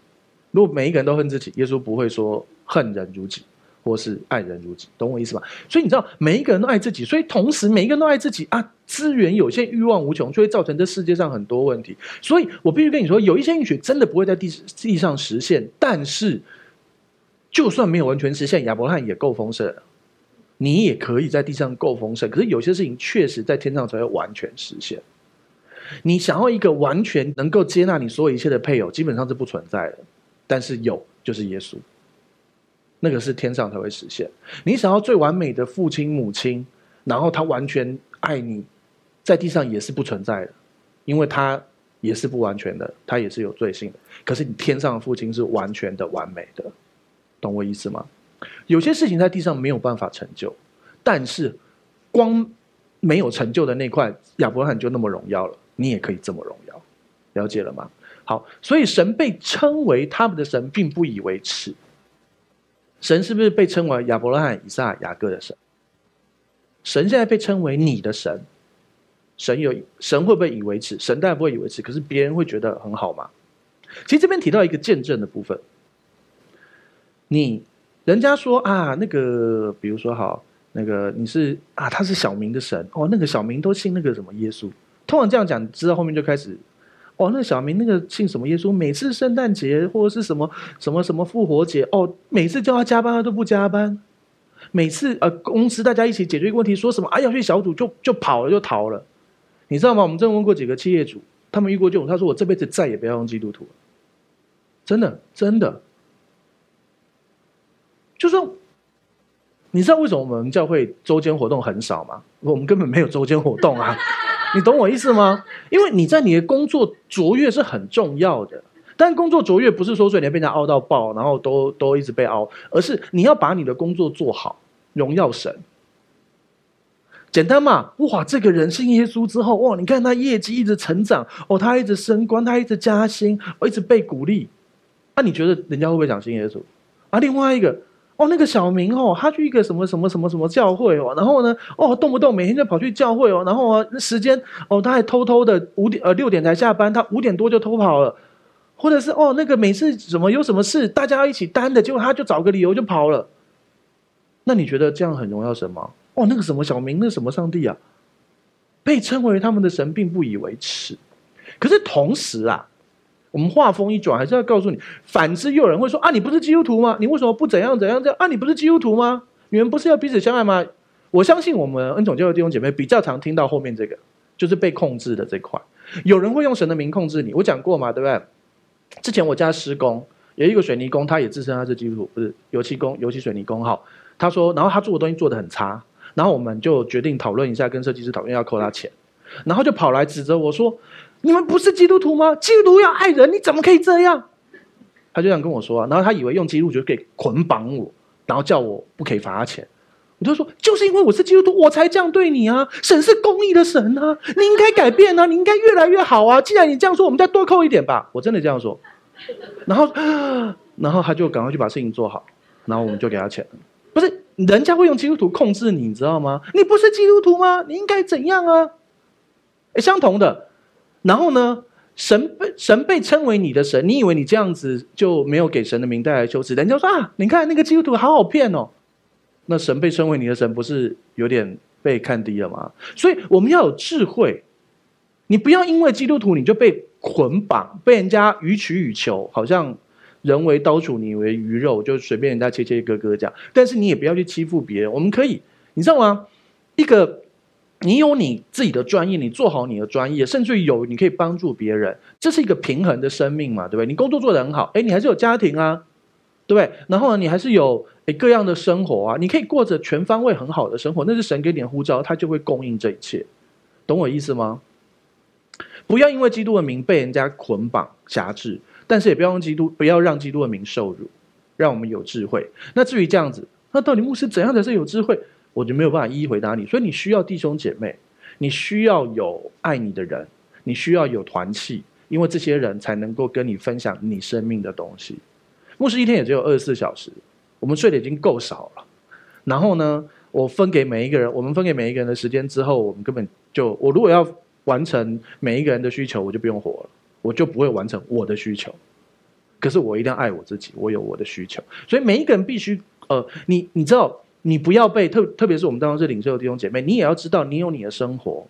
如果每一个人都恨自己，耶稣不会说“恨人如己”。或是爱人如己，懂我意思吗？所以你知道，每一个人都爱自己，所以同时每一个人都爱自己啊，资源有限，欲望无穷，就会造成这世界上很多问题。所以我必须跟你说，有一些应许真的不会在地地上实现，但是就算没有完全实现，亚伯拉罕也够丰盛，你也可以在地上够丰盛。可是有些事情确实在天上才会完全实现。你想要一个完全能够接纳你所有一切的配偶，基本上是不存在的，但是有，就是耶稣。那个是天上才会实现。你想要最完美的父亲母亲，然后他完全爱你，在地上也是不存在的，因为他也是不完全的，他也是有罪性的。可是你天上的父亲是完全的、完美的，懂我意思吗？有些事情在地上没有办法成就，但是光没有成就的那块，亚伯罕就那么荣耀了，你也可以这么荣耀，了解了吗？好，所以神被称为他们的神，并不以为耻。神是不是被称为亚伯拉罕、以撒、雅各的神？神现在被称为你的神，神有神会不会以为耻？神当然不会以为耻，可是别人会觉得很好吗？其实这边提到一个见证的部分，你人家说啊，那个比如说好，那个你是啊，他是小明的神哦，那个小明都信那个什么耶稣，通常这样讲，知道后面就开始。哦，那小明那个信什么耶稣？每次圣诞节或者是什么什么什么复活节，哦，每次叫他加班他都不加班。每次呃公司大家一起解决一个问题，说什么啊要去小组就就跑了就逃了，你知道吗？我们真问过几个企业主，他们遇过这种，他说我这辈子再也不要用基督徒了，真的真的。就说你知道为什么我们教会周间活动很少吗？我们根本没有周间活动啊。你懂我意思吗？因为你在你的工作卓越是很重要的，但工作卓越不是说说你被人家凹到爆，然后都都一直被凹，而是你要把你的工作做好，荣耀神。简单嘛？哇，这个人信耶稣之后，哇，你看他业绩一直成长，哦，他一直升官，他一直加薪，哦，一直被鼓励。那你觉得人家会不会想信耶稣？啊，另外一个。哦，那个小明哦，他去一个什么什么什么什么教会哦，然后呢，哦，动不动每天就跑去教会哦，然后啊，时间哦，他还偷偷的五点呃六点才下班，他五点多就偷跑了，或者是哦，那个每次什么有什么事，大家要一起担的，结果他就找个理由就跑了。那你觉得这样很荣耀神吗？哦，那个什么小明，那什么上帝啊，被称为他们的神，并不以为耻。可是同时啊。我们话锋一转，还是要告诉你，反之又有人会说啊，你不是基督徒吗？你为什么不怎样怎样这样啊？你不是基督徒吗？你们不是要彼此相爱吗？我相信我们恩宠教会弟兄姐妹比较常听到后面这个，就是被控制的这块。有人会用神的名控制你，我讲过嘛，对不对？之前我家施工有一个水泥工，他也自称他是基督徒，不是油漆工、油漆水泥工。好，他说，然后他做的东西做的很差，然后我们就决定讨论一下，跟设计师讨论要扣他钱，然后就跑来指责我说。你们不是基督徒吗？基督徒要爱人，你怎么可以这样？他就这样跟我说啊，然后他以为用基督徒就可以捆绑我，然后叫我不可以罚他钱。我就说，就是因为我是基督徒，我才这样对你啊！神是公义的神啊，你应该改变啊，你应该越来越好啊！既然你这样说，我们再多扣一点吧。我真的这样说。然后，然后他就赶快去把事情做好，然后我们就给他钱。不是，人家会用基督徒控制你，你知道吗？你不是基督徒吗？你应该怎样啊？诶，相同的。然后呢，神被神被称为你的神，你以为你这样子就没有给神的名带来羞耻？人家说啊，你看那个基督徒好好骗哦。那神被称为你的神，不是有点被看低了吗？所以我们要有智慧，你不要因为基督徒你就被捆绑，被人家予取予求，好像人为刀俎，你为鱼肉，就随便人家切切割割这样。但是你也不要去欺负别人。我们可以，你知道吗？一个。你有你自己的专业，你做好你的专业，甚至于有你可以帮助别人，这是一个平衡的生命嘛，对不对？你工作做得很好，诶，你还是有家庭啊，对不对？然后呢，你还是有诶各样的生活啊，你可以过着全方位很好的生活，那是神给你的呼召，他就会供应这一切，懂我意思吗？不要因为基督的名被人家捆绑辖制，但是也不要用基督，不要让基督的名受辱，让我们有智慧。那至于这样子，那到底牧师怎样才是有智慧？我就没有办法一一回答你。所以你需要弟兄姐妹，你需要有爱你的人，你需要有团契，因为这些人才能够跟你分享你生命的东西。牧师一天也只有二十四小时，我们睡得已经够少了。然后呢，我分给每一个人，我们分给每一个人的时间之后，我们根本就我如果要完成每一个人的需求，我就不用活了，我就不会完成我的需求。可是我一定要爱我自己，我有我的需求，所以每一个人必须呃，你你知道，你不要被特特别是我们当中是领袖的弟兄姐妹，你也要知道你有你的生活。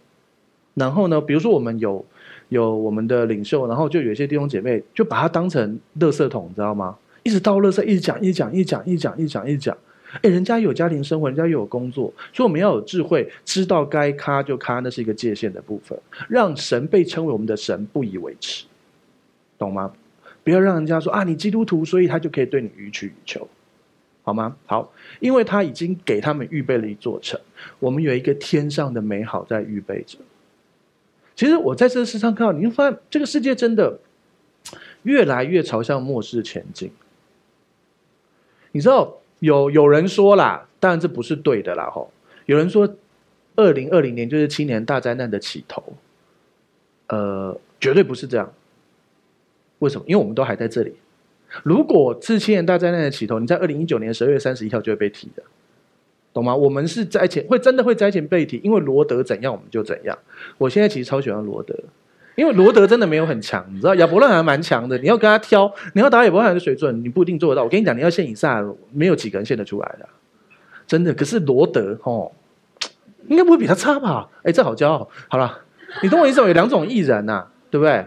然后呢，比如说我们有有我们的领袖，然后就有一些弟兄姐妹就把它当成垃圾桶，你知道吗？一直到垃圾，一直讲，一直讲，一直讲，一直讲，一直讲，一直讲。哎，人家有家庭生活，人家又有工作，所以我们要有智慧，知道该咔就咔，那是一个界限的部分，让神被称为我们的神不以为耻，懂吗？不要让人家说啊，你基督徒，所以他就可以对你予取予求，好吗？好，因为他已经给他们预备了一座城，我们有一个天上的美好在预备着。其实我在这个世上看到，你会发现这个世界真的越来越朝向末世前进。你知道？有有人说啦，当然这不是对的啦，吼。有人说，二零二零年就是七年大灾难的起头，呃，绝对不是这样。为什么？因为我们都还在这里。如果是七年大灾难的起头，你在二零一九年十二月三十一号就会被提的，懂吗？我们是灾前会真的会灾前被提，因为罗德怎样我们就怎样。我现在其实超喜欢罗德。因为罗德真的没有很强，你知道亚伯拉罕还蛮强的。你要跟他挑，你要打亚伯拉罕的水准，你不一定做得到。我跟你讲，你要献以撒，没有几个人献得出来的，真的。可是罗德哦，应该不会比他差吧？哎，这好骄傲。好了，你懂我意思吗？有两种艺人呐、对不对？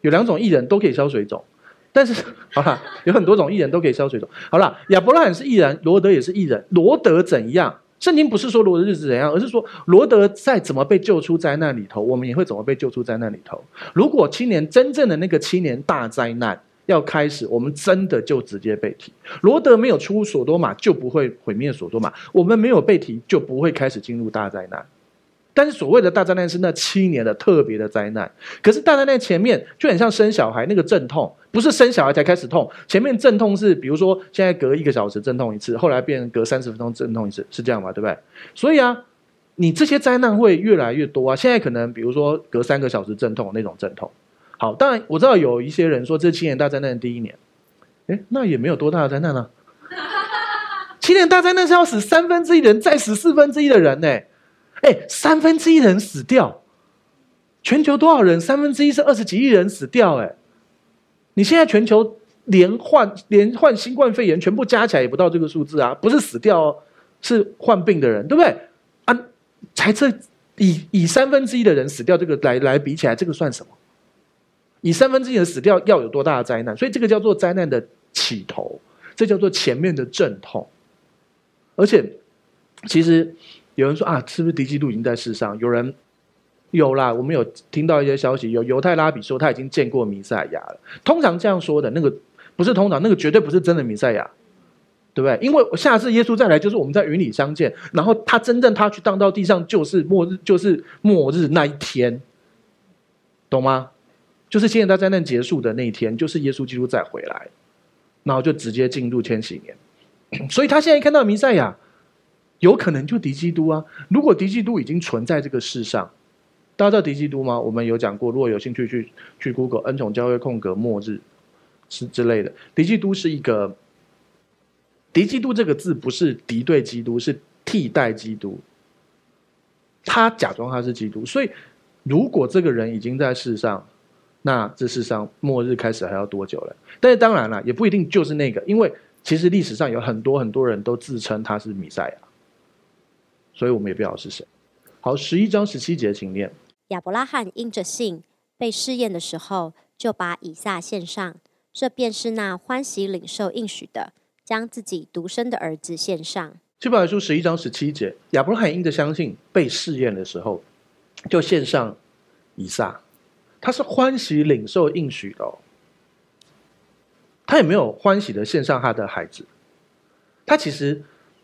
有两种艺人都可以消水肿，但是 好了，有很多种艺人都可以消水肿。好了，亚伯拉罕是艺人，罗德也是艺人。罗德怎样？圣经不是说罗德日子怎样，而是说罗德在怎么被救出灾难里头，我们也会怎么被救出灾难里头。如果七年真正的那个七年大灾难要开始，我们真的就直接被提。罗德没有出所多玛，就不会毁灭所多玛；我们没有被提，就不会开始进入大灾难。但是所谓的大灾难是那七年的特别的灾难，可是大灾难前面就很像生小孩那个阵痛，不是生小孩才开始痛，前面阵痛是比如说现在隔一个小时阵痛一次，后来变隔三十分钟阵痛一次，是这样吗？对不对？所以啊，你这些灾难会越来越多啊。现在可能比如说隔三个小时阵痛那种阵痛，好，当然我知道有一些人说这七年大灾难的第一年，诶，那也没有多大的灾难啊。七年大灾难是要死三分之一的人，再死四分之一的人呢。哎，三分之一人死掉，全球多少人？三分之一是二十几亿人死掉。哎，你现在全球连患连患新冠肺炎全部加起来也不到这个数字啊！不是死掉哦，是患病的人，对不对？啊，才这以以三分之一的人死掉这个来来比起来，这个算什么？以三分之一的人死掉要有多大的灾难？所以这个叫做灾难的起头，这叫做前面的阵痛，而且其实。有人说啊，是不是敌基督已经在世上？有人有啦，我们有听到一些消息，有犹太拉比说他已经见过弥赛亚了。通常这样说的那个不是通常，那个绝对不是真的弥赛亚，对不对？因为下次耶稣再来，就是我们在云里相见，然后他真正他去荡到地上，就是末日，就是末日那一天，懂吗？就是现在大灾难结束的那一天，就是耶稣基督再回来，然后就直接进入千禧年。所以他现在看到弥赛亚。有可能就敌基督啊！如果敌基督已经存在这个世上，大家知道敌基督吗？我们有讲过，如果有兴趣去去 Google 恩宠教会空格末日是之类的。敌基督是一个敌基督这个字不是敌对基督，是替代基督。他假装他是基督，所以如果这个人已经在世上，那这世上末日开始还要多久了？但是当然了，也不一定就是那个，因为其实历史上有很多很多人都自称他是弥赛亚。所以我们也不知道是谁。好，十一章十七节，请念。亚伯拉罕因着信被试验的时候，就把以撒献上，这便是那欢喜领受应许的，将自己独生的儿子献上。希伯来书十一章十七节，亚伯拉罕因着相信被试验的时候，就献上以撒，他是欢喜领受应许的哦。他也没有欢喜的献上他的孩子，他其实。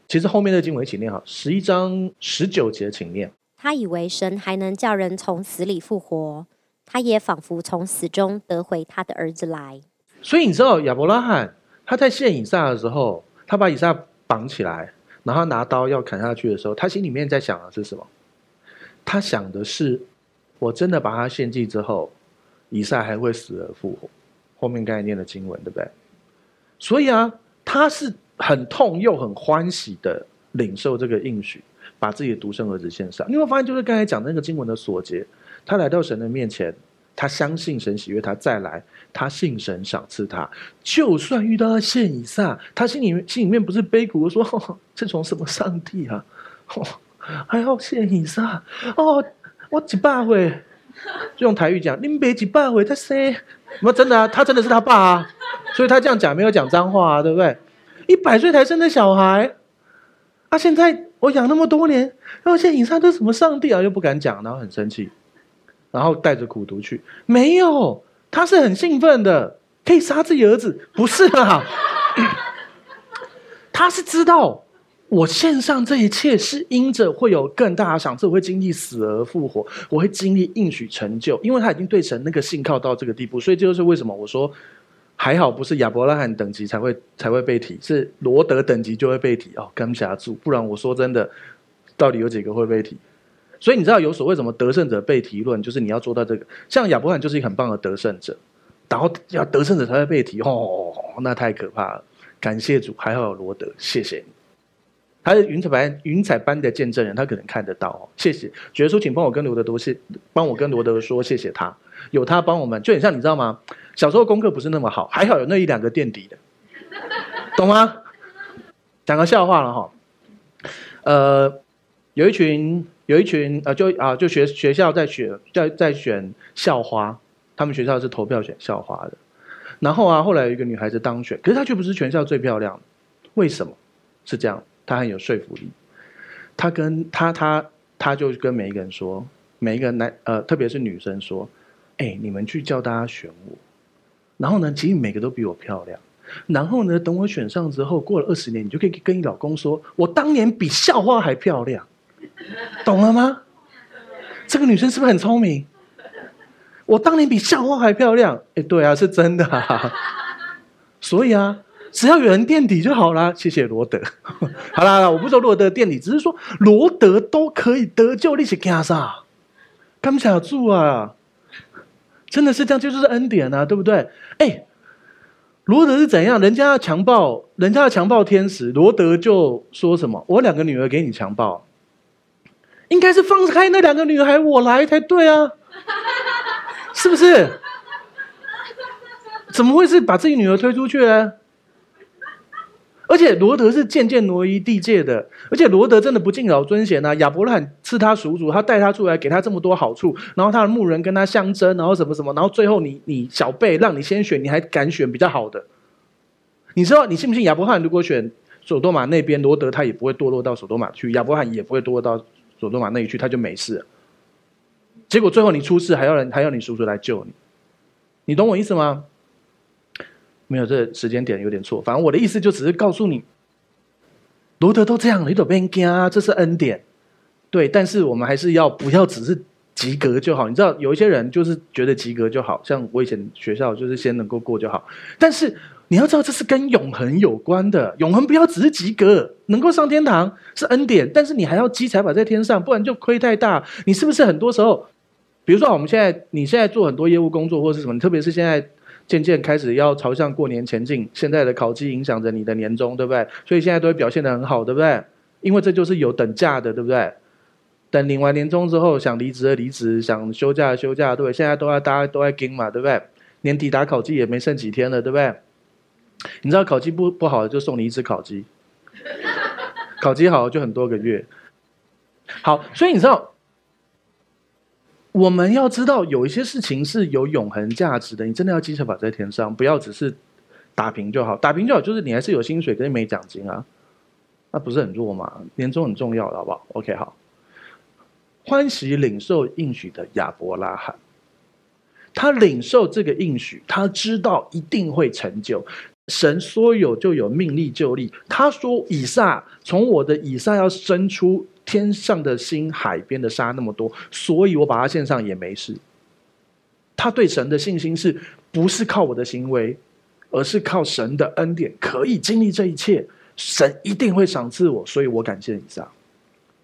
其实后面的经文，一起念好，十一章十九节，请念。他以为神还能叫人从死里复活，他也仿佛从死中得回他的儿子来。所以你知道亚伯拉罕他在献以撒的时候，他把以撒绑起来，然后拿刀要砍下去的时候，他心里面在想的是什么？他想的是，我真的把他献祭之后，以撒还会死而复活。后面刚才念的经文，对不对？所以啊，他是很痛又很欢喜的领受这个应许，把自己的独生儿子献上。你会发现，就是刚才讲的那个经文的所结，他来到神的面前，他相信神喜悦他再来，他信神赏赐他。就算遇到要献以撒，他心里面心里面不是悲苦说：“，这种什么上帝啊，哦、还要献以撒？哦，我几百回，就用台语讲，恁爸几百回他生，那真的啊，他真的是他爸啊，所以他这样讲没有讲脏话啊，对不对？一百岁才生的小孩，啊，现在我养那么多年，然后现在以上，这是什么上帝啊？又不敢讲，然后很生气。”然后带着苦毒去，没有，他是很兴奋的，可以杀自己儿子，不是啊？他是知道我献上这一切是因着会有更大的赏赐，我会经历死而复活，我会经历应许成就，因为他已经对神那个信靠到这个地步，所以这就是为什么我说还好不是亚伯拉罕等级才会才会被提，是罗德等级就会被提哦，甘霞柱，不然我说真的，到底有几个会被提？所以你知道有所谓什么得胜者被提论，就是你要做到这个。像亚伯兰就是一个很棒的得胜者，然后要得胜者才会被提，哦，那太可怕了。感谢主，还好有罗德，谢谢你。他是云彩班云彩般的见证人，他可能看得到哦。谢谢，觉得说，请帮我跟罗德多谢，帮我跟罗德说谢谢他，有他帮我们，就很像你知道吗？小时候功课不是那么好，还好有那一两个垫底的，懂吗？讲个笑话了哈，呃，有一群。有一群呃，就啊，就学学校在选在在选校花，他们学校是投票选校花的。然后啊，后来有一个女孩子当选，可是她却不是全校最漂亮。为什么？是这样，她很有说服力。她跟她她她就跟每一个人说，每一个男呃，特别是女生说，哎，你们去叫大家选我。然后呢，其实每个都比我漂亮。然后呢，等我选上之后，过了二十年，你就可以跟你老公说，我当年比校花还漂亮。懂了吗？这个女生是不是很聪明？我当年比校花还漂亮。哎，对啊，是真的啊。所以啊，只要有人垫底就好啦。谢谢罗德。好啦，我不说罗德垫底，只是说罗德都可以得救，你是干啥？干不住啊！真的是这样，就是恩典啊，对不对？哎，罗德是怎样？人家要强暴，人家要强暴天使，罗德就说什么？我两个女儿给你强暴。应该是放开那两个女孩，我来才对啊，是不是？怎么会是把自己女儿推出去呢？而且罗德是渐渐挪移地界的，而且罗德真的不敬老尊贤呐。亚伯兰赐他属主，他带他出来，给他这么多好处，然后他的牧人跟他相争，然后什么什么，然后最后你你小辈让你先选，你还敢选比较好的？你知道你信不信？亚伯兰如果选索多玛那边，罗德他也不会堕落到索多玛去，亚伯兰也不会堕落到。索多玛那一去，他就没事。结果最后你出事，还要人还要你叔叔来救你，你懂我意思吗？没有，这时间点有点错。反正我的意思就只是告诉你，罗德都这样了，你都别惊啊，这是恩典。对，但是我们还是要不要只是及格就好？你知道有一些人就是觉得及格就好，像我以前学校就是先能够过就好，但是。你要知道，这是跟永恒有关的。永恒不要只是及格，能够上天堂是恩典，但是你还要积财宝在天上，不然就亏太大。你是不是很多时候，比如说我们现在，你现在做很多业务工作或是什么，特别是现在渐渐开始要朝向过年前进，现在的考绩影响着你的年终，对不对？所以现在都会表现得很好，对不对？因为这就是有等价的，对不对？等领完年终之后，想离职的离职，想休假的休假，对不对？现在都要大家都在盯嘛，对不对？年底打考绩也没剩几天了，对不对？你知道考绩不不好，就送你一只烤鸡；考绩好就很多个月。好，所以你知道，我们要知道有一些事情是有永恒价值的。你真的要积财宝在天上，不要只是打平就好。打平就好，就是你还是有薪水，可是没奖金啊，那不是很弱吗？年终很重要，好不好？OK，好。欢喜领受应许的亚伯拉罕，他领受这个应许，他知道一定会成就。神说有就有，命立就立。他说：“以撒从我的以撒要生出天上的星、海边的沙那么多，所以我把它献上也没事。”他对神的信心是不是靠我的行为，而是靠神的恩典可以经历这一切？神一定会赏赐我，所以我感谢以撒。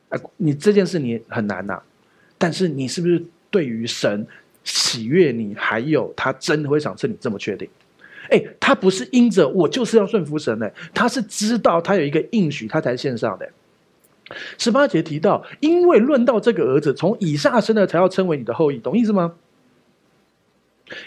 哎，你这件事你很难呐、但是你是不是对于神喜悦你，还有他真的会赏赐你这么确定？哎，他不是因着我就是要顺服神的，他是知道他有一个应许，他才献上的。十八节提到，因为论到这个儿子从以撒生的，才要称为你的后裔，懂意思吗？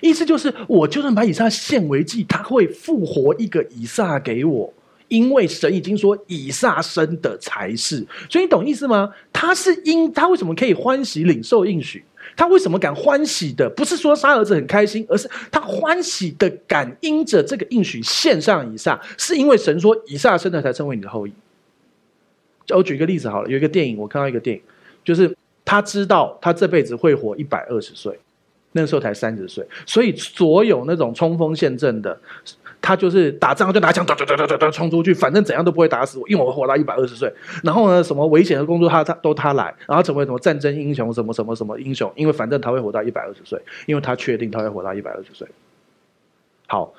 意思就是，我就算把以撒献为祭，他会复活一个以撒给我。因为神已经说以撒生的才是，所以你懂意思吗？他是因他为什么可以欢喜领受应许？他为什么敢欢喜的？不是说杀儿子很开心，而是他欢喜的敢因着这个应许献上以撒，是因为神说以撒生的才称为你的后裔。就我举一个例子好了，有一个电影，我看到一个电影，就是他知道他这辈子会活一百二十岁，那个时候才三十岁，所以所有那种冲锋陷阵的。他就是打仗就拿枪哒哒哒哒哒哒冲出去，反正怎样都不会打死我，因为我活到一百二十岁。然后呢，什么危险的工作他他都他来，然后成为什么战争英雄，什么什么什么英雄，因为反正他会活到一百二十岁，因为他确定他会活到一百二十岁。好，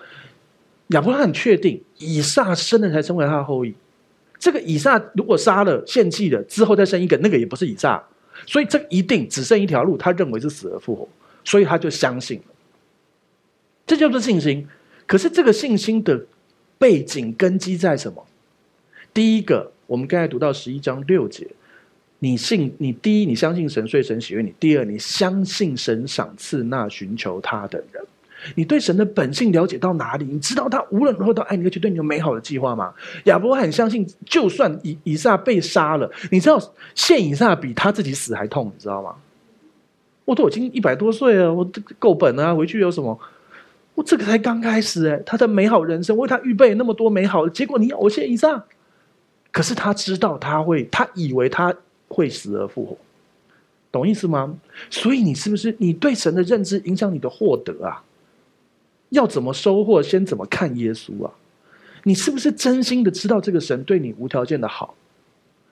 亚伯拉罕确定以撒生了才成为他的后裔。这个以撒如果杀了献祭了之后再生一个，那个也不是以撒，所以这一定只剩一条路，他认为是死而复活，所以他就相信了。这就是信心。可是这个信心的背景根基在什么？第一个，我们刚才读到十一章六节，你信你第一，你相信神，所以神喜悦你；第二，你相信神赏赐那寻求他的人。你对神的本性了解到哪里？你知道他无论如何都爱你，而且对你有美好的计划吗？亚伯很相信，就算以以撒被杀了，你知道献以撒比他自己死还痛，你知道吗？我都已经一百多岁了，我够本啊，回去有什么？我这个才刚开始哎，他的美好人生为他预备那么多美好的，结果你要我献以撒，可是他知道他会，他以为他会死而复活，懂意思吗？所以你是不是你对神的认知影响你的获得啊？要怎么收获，先怎么看耶稣啊？你是不是真心的知道这个神对你无条件的好？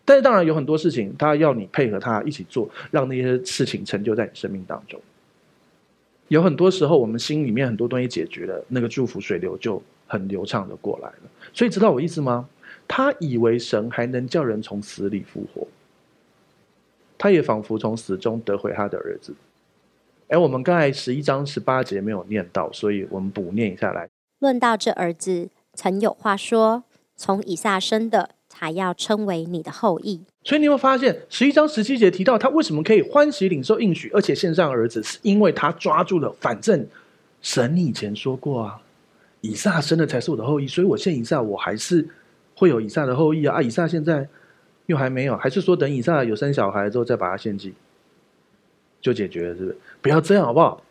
但是当然有很多事情，他要你配合他一起做，让那些事情成就在你生命当中。有很多时候，我们心里面很多东西解决了，那个祝福水流就很流畅的过来了。所以知道我意思吗？他以为神还能叫人从死里复活，他也仿佛从死中得回他的儿子。哎，我们刚才十一章十八节没有念到，所以我们补念一下来。论到这儿子，曾有话说：从以撒生的，才要称为你的后裔。所以你会发现，十一章十七节提到他为什么可以欢喜领受应许，而且献上儿子，是因为他抓住了，反正神以前说过啊，以撒生的才是我的后裔，所以我献以撒，我还是会有以撒的后裔啊。啊，以撒现在又还没有，还是说等以撒有生小孩之后再把他献祭，就解决了，是不是？不要这样好不好？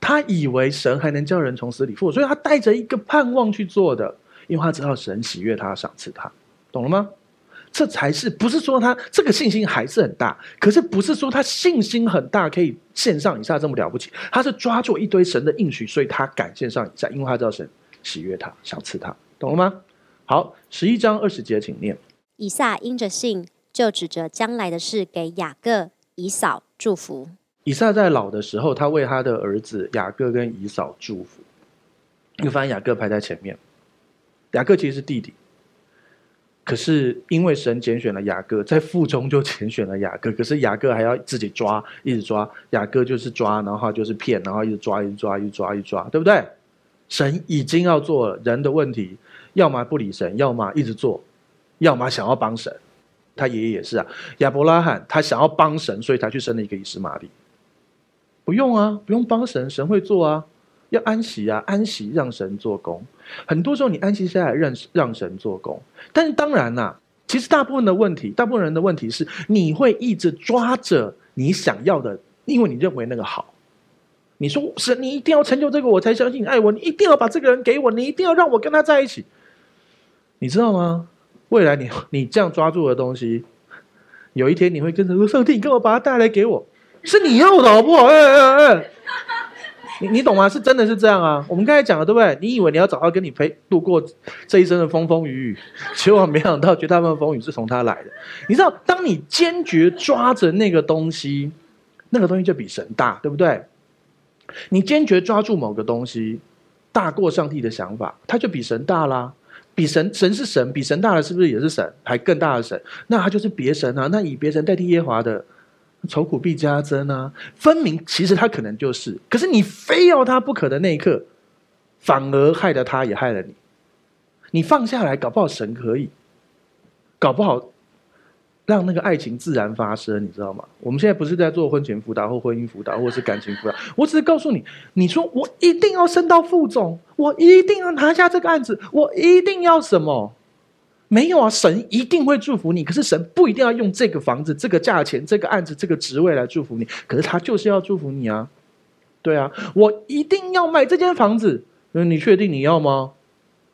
他以为神还能叫人从死里复活，所以他带着一个盼望去做的，因为他知道神喜悦他，赏赐他，懂了吗？这才是不是说他这个信心还是很大，可是不是说他信心很大可以献上以撒这么了不起，他是抓住一堆神的应许，所以他敢献上以撒，因为他知道神喜悦他，赏赐他，懂了吗？好，十一章二十节，请念。以撒因着信，就指着将来的事给雅各、以扫祝福。以撒在老的时候，他为他的儿子雅各跟以扫祝福，你发现雅各排在前面，雅各其实是弟弟。可是因为神拣选了雅各，在腹中就拣选了雅各。可是雅各还要自己抓，一直抓。雅各就是抓，然后就是骗，然后一直抓，一直抓，一直抓，一直抓，对不对？神已经要做了，人的问题，要么不理神，要么一直做，要么想要帮神。他爷爷也是啊，亚伯拉罕他想要帮神，所以他去生了一个以斯玛利。不用啊，不用帮神，神会做啊。要安息啊，安息让神做工。很多时候你安息下来，让让神做工。但是当然呐、啊，其实大部分的问题，大部分人的问题是，你会一直抓着你想要的，因为你认为那个好。你说神，你一定要成就这个，我才相信你爱我。你一定要把这个人给我，你一定要让我跟他在一起。你知道吗？未来你 你这样抓住的东西，有一天你会跟神说：“上帝，你干嘛把它带来给我？是你要的好不好？”哎哎哎。你你懂吗？是真的是这样啊！我们刚才讲了，对不对？你以为你要找到跟你陪度过这一生的风风雨雨，结果没想到绝大部分风雨是从他来的。你知道，当你坚决抓着那个东西，那个东西就比神大，对不对？你坚决抓住某个东西，大过上帝的想法，它就比神大啦。比神神是神，比神大的是不是也是神？还更大的神，那他就是别神啊！那以别神代替耶和华的，愁苦必加增啊！分明其实他可能就是，可是你非要他不可的那一刻，反而害了他，也害了你。你放下来，搞不好神可以，搞不好。让那个爱情自然发生，你知道吗？我们现在不是在做婚前辅导或婚姻辅导，或是感情辅导。我只是告诉你，你说我一定要升到副总，我一定要拿下这个案子，我一定要什么？没有啊，神一定会祝福你。可是神不一定要用这个房子、这个价钱、这个案子、这个职位来祝福你。可是他就是要祝福你啊！对啊，我一定要买这间房子。嗯，你确定你要吗？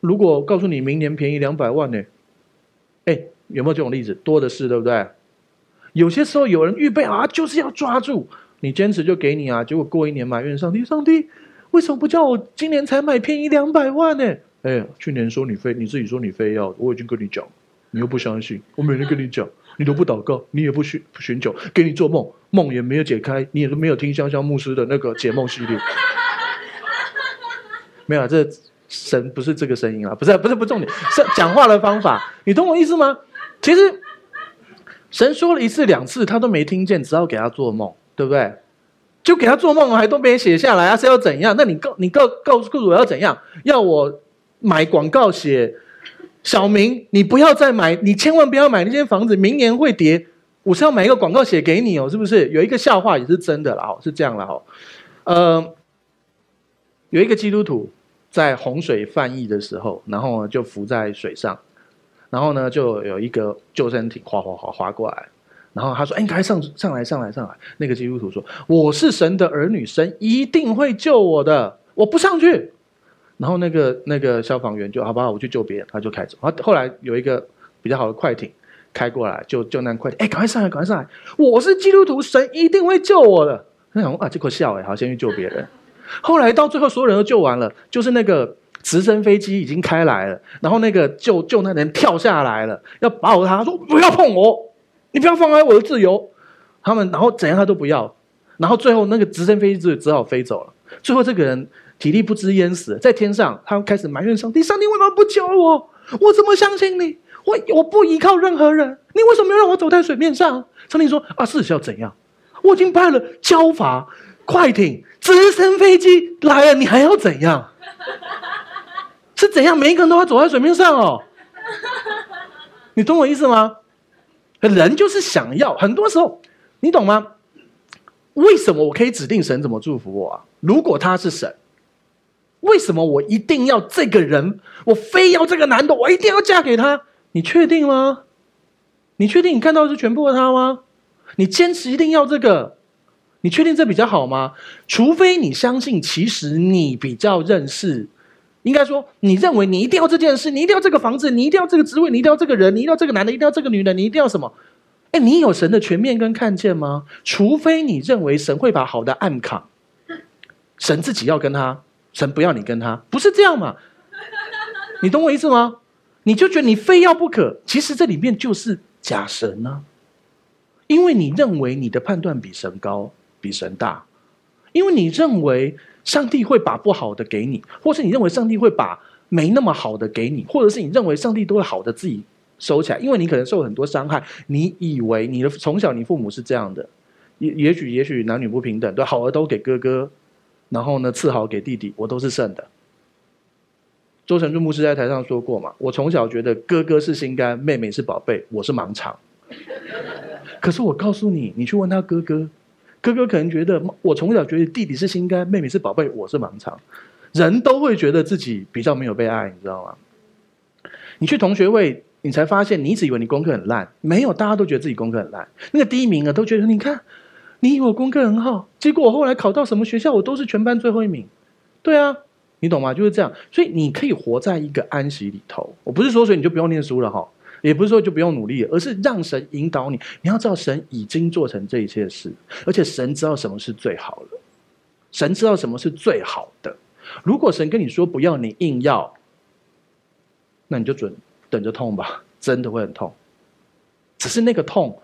如果告诉你明年便宜两百万呢？哎。有没有这种例子？多的是，对不对？有些时候有人预备啊，就是要抓住你，坚持就给你啊。结果过一年埋怨上帝，上帝为什么不叫我今年才买便宜两百万呢？哎，去年说你非你自己说你非要，我已经跟你讲，你又不相信。我每天跟你讲，你都不祷告，你也不寻不寻求，给你做梦，梦也没有解开，你也都没有听香香牧师的那个解梦系列。没有，这神不是这个声音啊，不是不是不重点，是讲话的方法，你懂我意思吗？其实，神说了一次两次，他都没听见，只要给他做梦，对不对？就给他做梦，还都没写下来啊？是要怎样？那你告你告告诉我要怎样？要我买广告写小明，你不要再买，你千万不要买那间房子，明年会跌。我是要买一个广告写给你哦，是不是？有一个笑话也是真的啦，哦，是这样了哈。呃，有一个基督徒在洪水泛溢的时候，然后就浮在水上。然后呢，就有一个救生艇划划划划过来，然后他说：“哎，你赶快上上来，上来，上来！”那个基督徒说：“我是神的儿女，神一定会救我的，我不上去。”然后那个那个消防员就好吧，我去救别人，他就开走。后后来有一个比较好的快艇开过来，就救那快艇。哎，赶快上来，赶快上来！我是基督徒，神一定会救我的。他想啊，这个笑哎，好，先去救别人。后来到最后，所有人都救完了，就是那个。直升飞机已经开来了，然后那个救救那人跳下来了，要保他，他说不要碰我，你不要妨碍我的自由。他们然后怎样他都不要，然后最后那个直升飞机只只好飞走了。最后这个人体力不支淹死，在天上，他开始埋怨上帝：上帝为什么不救我？我怎么相信你？我我不依靠任何人，你为什么要让我走在水面上？上帝说：啊，是要怎样？我已经派了交法、快艇、直升飞机来了，你还要怎样？是怎样？每一个人都要走在水面上哦，你懂我意思吗？人就是想要，很多时候，你懂吗？为什么我可以指定神怎么祝福我啊？如果他是神，为什么我一定要这个人？我非要这个男的，我一定要嫁给他？你确定吗？你确定你看到的是全部的他吗？你坚持一定要这个？你确定这比较好吗？除非你相信，其实你比较认识。应该说，你认为你一定要这件事，你一定要这个房子，你一定要这个职位，你一定要这个人，你一定要这个男的，一定要这个女的，你一定要什么？哎，你有神的全面跟看见吗？除非你认为神会把好的暗扛，神自己要跟他，神不要你跟他，不是这样嘛？你懂我意思吗？你就觉得你非要不可，其实这里面就是假神呢、啊，因为你认为你的判断比神高，比神大，因为你认为。上帝会把不好的给你，或是你认为上帝会把没那么好的给你，或者是你认为上帝都会好的自己收起来，因为你可能受很多伤害，你以为你的从小你父母是这样的，也也许也许男女不平等，对，好的都给哥哥，然后呢次好给弟弟，我都是剩的。周成柱牧师在台上说过嘛，我从小觉得哥哥是心肝，妹妹是宝贝，我是盲肠。可是我告诉你，你去问他哥哥。哥哥可能觉得，我从小觉得弟弟是心肝，妹妹是宝贝，我是盲肠。人都会觉得自己比较没有被爱，你知道吗？你去同学会，你才发现，你一直以为你功课很烂，没有，大家都觉得自己功课很烂。那个第一名啊，都觉得你看，你以为我功课很好，结果我后来考到什么学校，我都是全班最后一名。对啊，你懂吗？就是这样。所以你可以活在一个安息里头。我不是说，所以你就不用念书了哈。也不是说就不用努力，而是让神引导你。你要知道，神已经做成这一切事，而且神知道什么是最好的。神知道什么是最好的。如果神跟你说不要，你硬要，那你就准等着痛吧，真的会很痛。只是那个痛，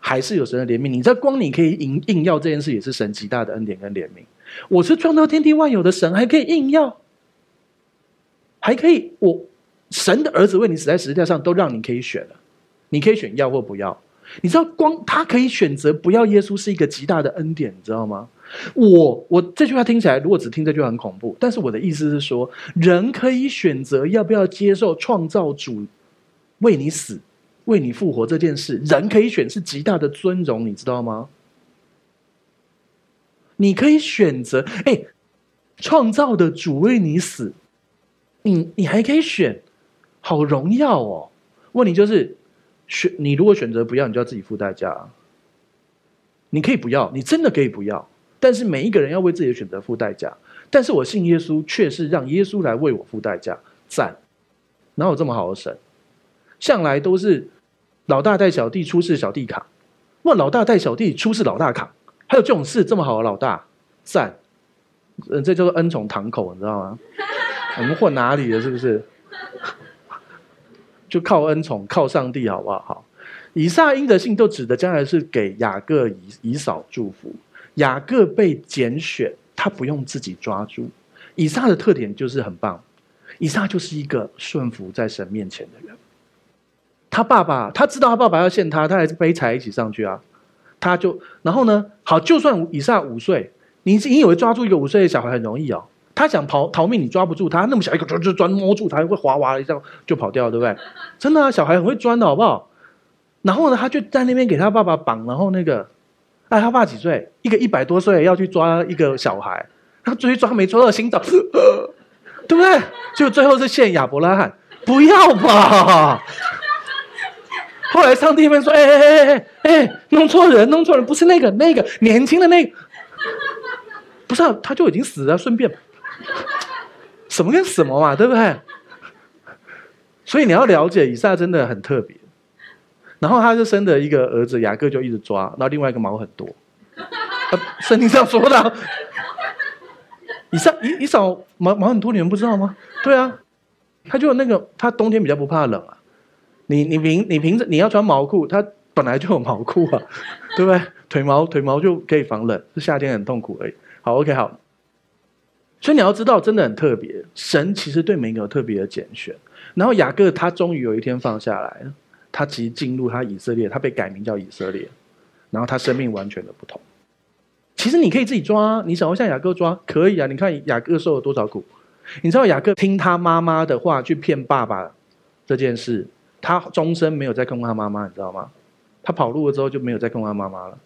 还是有神的怜悯。你在光你可以硬硬要这件事，也是神极大的恩典跟怜悯。我是创造天地万有的神，还可以硬要，还可以我。神的儿子为你死在十字架上，都让你可以选了，你可以选要或不要。你知道，光他可以选择不要耶稣是一个极大的恩典，你知道吗？我我这句话听起来，如果只听这句话很恐怖，但是我的意思是说，人可以选择要不要接受创造主为你死、为你复活这件事，人可以选，是极大的尊荣，你知道吗？你可以选择，哎，创造的主为你死，你你还可以选，好荣耀哦。问题就是。选你如果选择不要，你就要自己付代价。你可以不要，你真的可以不要，但是每一个人要为自己的选择付代价。但是我信耶稣，却是让耶稣来为我付代价。赞，哪有这么好的神？向来都是老大带小弟出事，小弟扛。问老大带小弟出事，老大扛。还有这种事这么好的老大，赞。嗯，这叫做恩宠堂口，你知道吗？我们混哪里了？是不是？就靠恩宠，靠上帝，好不好？好，以撒因着信都指的将来是给雅各以以扫祝福。雅各被拣选，他不用自己抓住。以撒的特点就是很棒，以撒就是一个顺服在神面前的人。他爸爸他知道他爸爸要献他，他还是背财一起上去啊。他就然后呢，好，就算以撒五岁，你你以为抓住一个五岁的小孩很容易哦？他想逃逃命，你抓不住他，那么小一个就就钻摸住他，会滑滑的一下就跑掉，对不对？真的啊，小孩很会钻的，好不好？然后呢，他就在那边给他爸爸绑，然后那个，哎，他爸几岁？一个一百多岁要去抓一个小孩，他追抓没抓到，心脏，对不对？就最后是献亚伯拉罕，不要吧？后来上帝那边说，哎哎哎哎哎，弄错人，弄错人，不是那个那个年轻的那个，不是啊，他就已经死了，顺便。什么跟什么嘛，对不对？所以你要了解以撒真的很特别。然后他就生的一个儿子雅各就一直抓，然后另外一个毛很多。圣经上说的，以撒以以扫毛毛很多，你们不知道吗？对啊，他就那个他冬天比较不怕冷啊。你你平你平时你要穿毛裤，他本来就有毛裤啊，对不对？腿毛腿毛就可以防冷，是夏天很痛苦而已。好，OK，好。所以你要知道，真的很特别。神其实对每个有特别的拣选。然后雅各他终于有一天放下来，他其实进入他以色列，他被改名叫以色列。然后他生命完全的不同。其实你可以自己抓，你想要像雅各抓，可以啊。你看雅各受了多少苦？你知道雅各听他妈妈的话去骗爸爸这件事，他终身没有再看过他妈妈，你知道吗？他跑路了之后就没有再看过他妈妈了。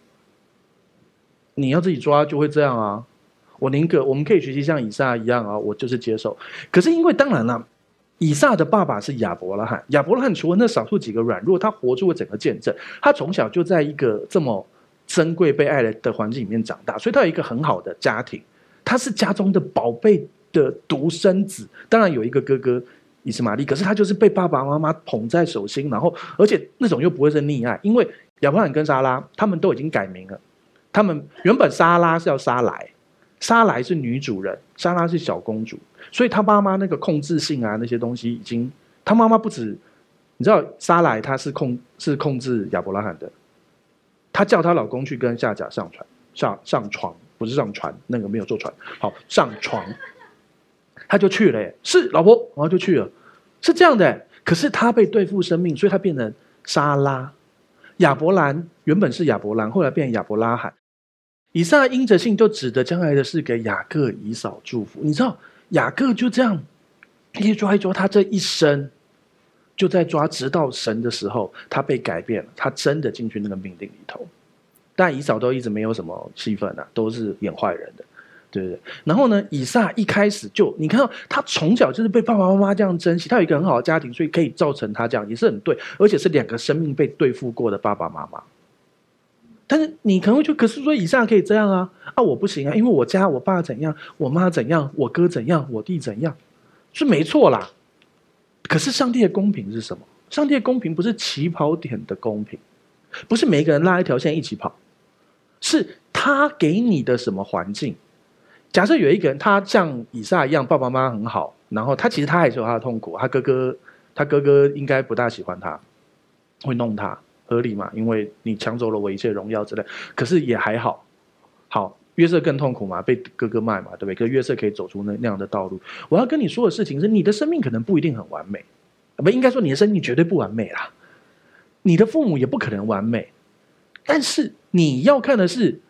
你要自己抓就会这样啊。我宁可我们可以学习像以撒一样啊，我就是接受。可是因为当然了，以撒的爸爸是亚伯拉罕，亚伯拉罕除了那少数几个软弱，他活出了整个见证。他从小就在一个这么珍贵被爱的的环境里面长大，所以他有一个很好的家庭。他是家中的宝贝的独生子，当然有一个哥哥以斯玛利，可是他就是被爸爸妈妈捧在手心，然后而且那种又不会是溺爱，因为亚伯拉罕跟莎拉他们都已经改名了，他们原本莎拉是要莎莱。莎莱是女主人，莎拉是小公主，所以她妈妈那个控制性啊，那些东西已经，她妈妈不止，你知道莎莱她是控是控制亚伯拉罕的，她叫她老公去跟夏甲上船上上床，不是上船，那个没有坐船，好上床，他就去了，是老婆，然后就去了，是这样的，可是他被对付生命，所以他变成莎拉，亚伯兰原本是亚伯兰，后来变亚伯拉罕。以撒因着信，就指着将来的事给雅各、以扫祝福。你知道，雅各就这样一抓一抓，他这一生就在抓，直到神的时候，他被改变了，他真的进去那个命令里头。但以扫都一直没有什么戏份啊，都是演坏人的，对不对？然后呢，以撒一开始就你看到他从小就是被爸爸妈妈这样珍惜，他有一个很好的家庭，所以可以造成他这样，也是很对，而且是两个生命被对付过的爸爸妈妈。但是你可能会觉得，可是说以撒可以这样啊？啊，我不行啊，因为我家我爸怎样，我妈怎样，我哥怎样，我弟怎样，是没错啦。可是上帝的公平是什么？上帝的公平不是起跑点的公平，不是每个人拉一条线一起跑，是他给你的什么环境？假设有一个人，他像以撒一样，爸爸妈妈很好，然后他其实他还是有他的痛苦，他哥哥，他哥哥应该不大喜欢他，会弄他。合理嘛？因为你抢走了我一切荣耀之类，可是也还好。好，约瑟更痛苦嘛，被哥哥卖嘛，对不对？可约瑟可以走出那那样的道路。我要跟你说的事情是，你的生命可能不一定很完美，不应该说你的生命绝对不完美啦，你的父母也不可能完美，但是你要看的是，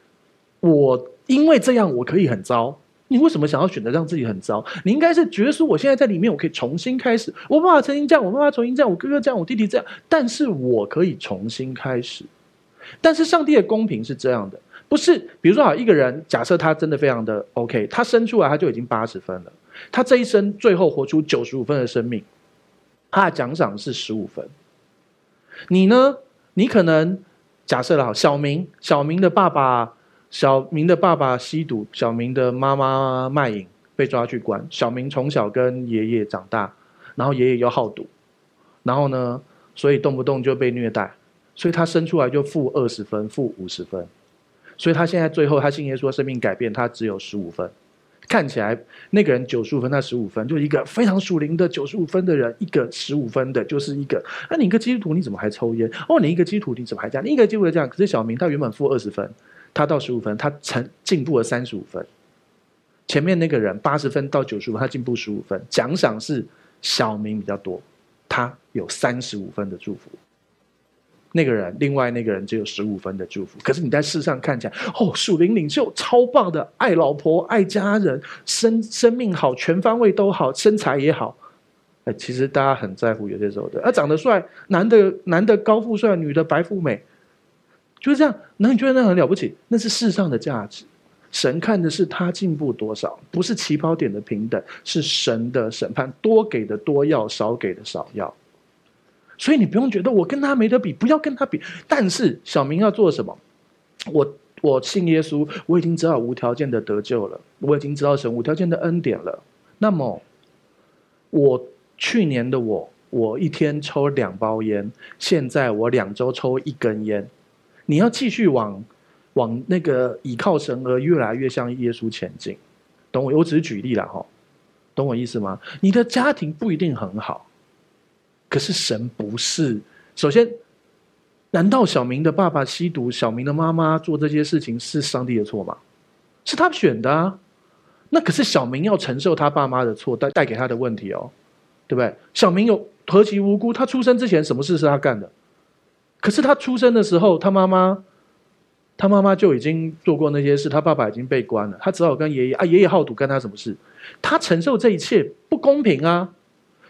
我因为这样我可以很糟。你为什么想要选择让自己很糟？你应该是觉得说，我现在在里面，我可以重新开始。我爸爸曾经这样，我妈妈重新这样，我哥哥这样，我弟弟这样，但是我可以重新开始。但是上帝的公平是这样的，不是比如说，好一个人，假设他真的非常的 OK，他生出来他就已经八十分了，他这一生最后活出九十五分的生命，他的奖赏是十五分。你呢？你可能假设了好，小明，小明的爸爸。小明的爸爸吸毒，小明的妈妈卖淫，被抓去关。小明从小跟爷爷长大，然后爷爷又好赌，然后呢，所以动不动就被虐待，所以他生出来就负二十分，负五十分，所以他现在最后他信耶稣，生命改变，他只有十五分。看起来那个人九十五分，他十五分，就一个非常属灵的九十五分的人，一个十五分的，就是一个。那、你一个基督徒你怎么还抽烟？哦，你一个基督徒你怎么还这样？你一个基督徒这样，可是小明他原本负二十分。他到十五分，他成进步了三十五分。前面那个人八十分到九十分，他进步十五分。奖赏是小明比较多，他有三十五分的祝福。那个人，另外那个人只有十五分的祝福。可是你在世上看起来，哦，属灵领袖超棒的，爱老婆、爱家人，生生命好，全方位都好，身材也好。哎，其实大家很在乎有些时候的，啊，长得帅，男的男的高富帅，女的白富美。就是这样，那你觉得那很了不起？那是世上的价值。神看的是他进步多少，不是起跑点的平等，是神的审判，多给的多要，少给的少要。所以你不用觉得我跟他没得比，不要跟他比。但是小明要做什么？我我信耶稣，我已经知道无条件的得救了，我已经知道神无条件的恩典了。那么，我去年的我，我一天抽两包烟，现在我两周抽一根烟。你要继续往，往那个倚靠神而越来越像耶稣前进，懂我？我只是举例了哈，懂我意思吗？你的家庭不一定很好，可是神不是。首先，难道小明的爸爸吸毒，小明的妈妈做这些事情是上帝的错吗？是他选的啊。那可是小明要承受他爸妈的错带带给他的问题哦，对不对？小明有何其无辜？他出生之前什么事是他干的？可是他出生的时候，他妈妈，他妈妈就已经做过那些事，他爸爸已经被关了，他只好跟爷爷啊，爷爷好赌，干他什么事？他承受这一切不公平啊！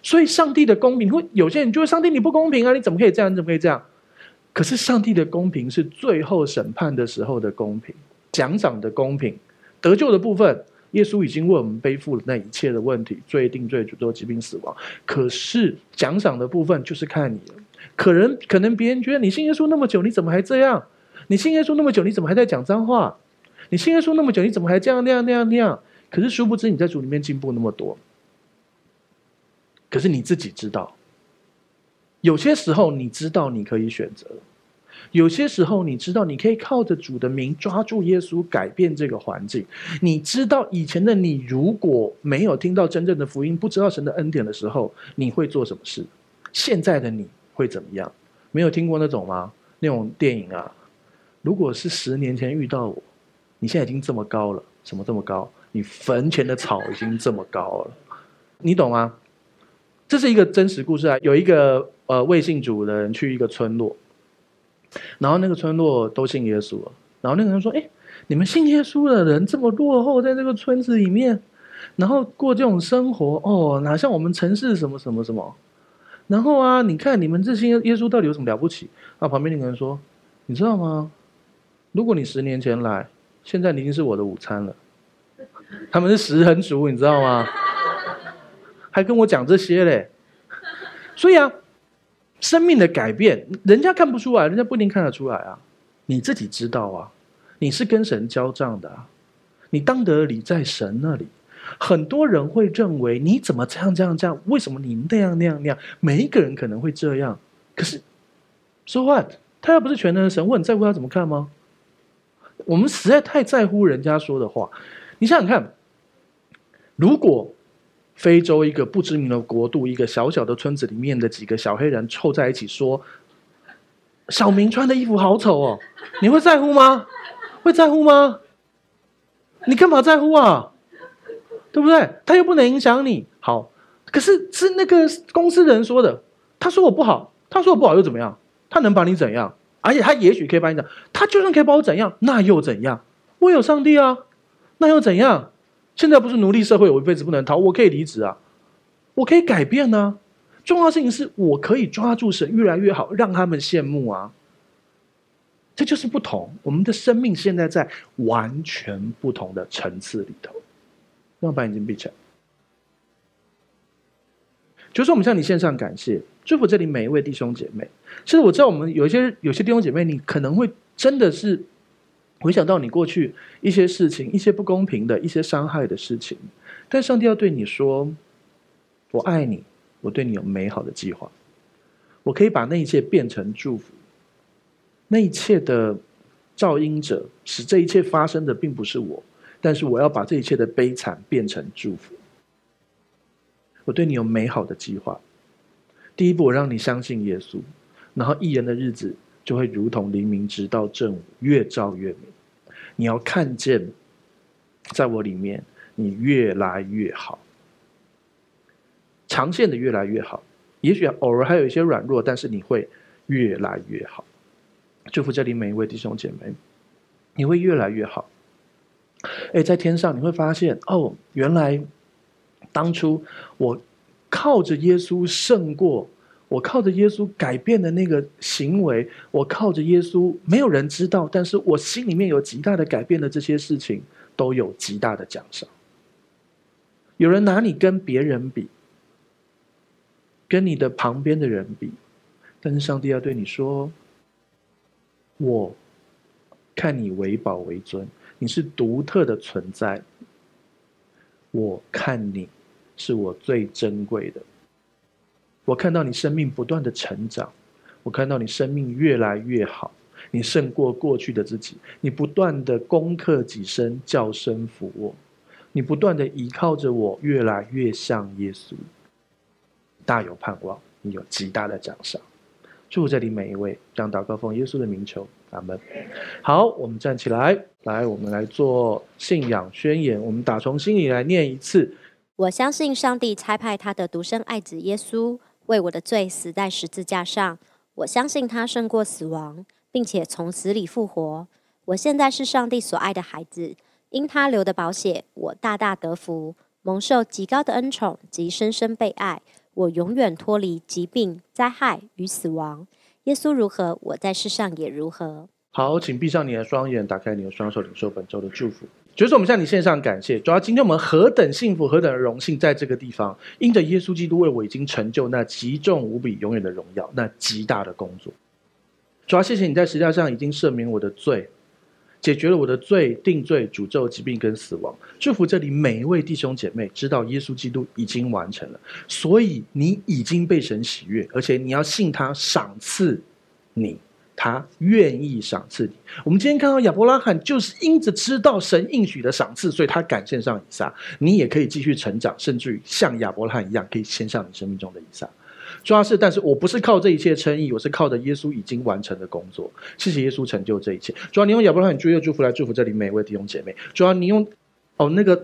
所以上帝的公平，会有些人就会上帝你不公平啊，你怎么可以这样？你怎么可以这样？可是上帝的公平是最后审判的时候的公平，奖赏的公平，得救的部分，耶稣已经为我们背负了那一切的问题，罪定罪、诅咒、疾病、死亡。可是奖赏的部分就是看你了。可能可能别人觉得你信耶稣那么久，你怎么还这样？你信耶稣那么久，你怎么还在讲脏话？你信耶稣那么久，你怎么还这样那样那样那样？可是殊不知你在主里面进步那么多。可是你自己知道，有些时候你知道你可以选择，有些时候你知道你可以靠着主的名抓住耶稣改变这个环境。你知道以前的你如果没有听到真正的福音，不知道神的恩典的时候，你会做什么事？现在的你。会怎么样？没有听过那种吗？那种电影啊，如果是十年前遇到我，你现在已经这么高了，什么这么高？你坟前的草已经这么高了，你懂吗？这是一个真实故事啊。有一个呃未信主的人去一个村落，然后那个村落都信耶稣了，然后那个人说：“哎，你们信耶稣的人这么落后，在这个村子里面，然后过这种生活，哦，哪像我们城市什么什么什么。”然后啊，你看你们这些耶稣到底有什么了不起？啊，旁边那个人说：“你知道吗？如果你十年前来，现在你已经是我的午餐了。”他们是食人族，你知道吗？还跟我讲这些嘞。所以啊，生命的改变，人家看不出来，人家不一定看得出来啊。你自己知道啊，你是跟神交账的，你当得理在神那里。很多人会认为你怎么这样这样这样？为什么你那样那样那样？每一个人可能会这样，可是说话，他又不是全能的神，我很在乎他怎么看吗？我们实在太在乎人家说的话。你想想看，如果非洲一个不知名的国度，一个小小的村子里面的几个小黑人凑在一起说：“小明穿的衣服好丑哦！”你会在乎吗？会在乎吗？你干嘛在乎啊？对不对？他又不能影响你。好，可是是那个公司人说的，他说我不好，他说我不好又怎么样？他能把你怎样？而且他也许可以把你怎样，他就算可以把我怎样，那又怎样？我有上帝啊，那又怎样？现在不是奴隶社会，我一辈子不能逃，我可以离职啊，我可以改变呢、啊。重要的事情是我可以抓住神越来越好，让他们羡慕啊。这就是不同，我们的生命现在在完全不同的层次里头。让我把眼睛闭起来。就是我们向你献上感谢，祝福这里每一位弟兄姐妹。其实我知道，我们有一些有些弟兄姐妹，你可能会真的是回想到你过去一些事情、一些不公平的、一些伤害的事情。但上帝要对你说：“我爱你。”我对你有美好的计划，我可以把那一切变成祝福。那一切的噪音者，使这一切发生的并不是我，但是我要把这一切的悲惨变成祝福。我对你有美好的计划。第一步，我让你相信耶稣，然后一人的日子就会如同黎明直到正午，越照越明。你要看见，在我里面，你越来越好。长线的越来越好，也许偶尔还有一些软弱，但是你会越来越好。祝福这里每一位弟兄姐妹，你会越来越好。哎，在天上你会发现，哦，原来当初我靠着耶稣胜过，我靠着耶稣改变的那个行为，我靠着耶稣没有人知道，但是我心里面有极大的改变的这些事情，都有极大的奖赏。有人拿你跟别人比。跟你的旁边的人比，但是上帝要对你说：“我看你为宝为尊，你是独特的存在。我看你是我最珍贵的。我看到你生命不断的成长，我看到你生命越来越好，你胜过过去的自己。你不断的攻克己身，叫声服我，你不断的依靠着我，越来越像耶稣。”大有盼望，你有极大的奖赏。祝这里每一位，将祷告奉耶稣的名求，阿门。好，我们站起来，来，我们来做信仰宣言。我们打从心里来念一次：我相信上帝差派他的独生爱子耶稣为我的罪死在十字架上。我相信他胜过死亡，并且从死里复活。我现在是上帝所爱的孩子，因他流的宝血，我大大得福，蒙受极高的恩宠及深深被爱。我永远脱离疾病、灾害与死亡。耶稣如何，我在世上也如何。好，请闭上你的双眼，打开你的双手，领受本周的祝福。就是我们向你献上感谢，主要今天我们何等幸福，何等的荣幸，在这个地方，因着耶稣基督为我已经成就那极重无比、永远的荣耀，那极大的工作。主要谢谢你在十字架上已经赦免我的罪。解决了我的罪、定罪、诅咒、疾病跟死亡。祝福这里每一位弟兄姐妹，知道耶稣基督已经完成了，所以你已经被神喜悦，而且你要信他赏赐你，他愿意赏赐你。我们今天看到亚伯拉罕，就是因着知道神应许的赏赐，所以他敢献上以撒。你也可以继续成长，甚至于像亚伯拉罕一样，可以献上你生命中的以撒。主要是，但是我不是靠这一切称义，我是靠着耶稣已经完成的工作。谢谢耶稣成就这一切。主要你用亚伯拉罕最后祝福来祝福这里每一位弟兄姐妹。主要你用哦那个。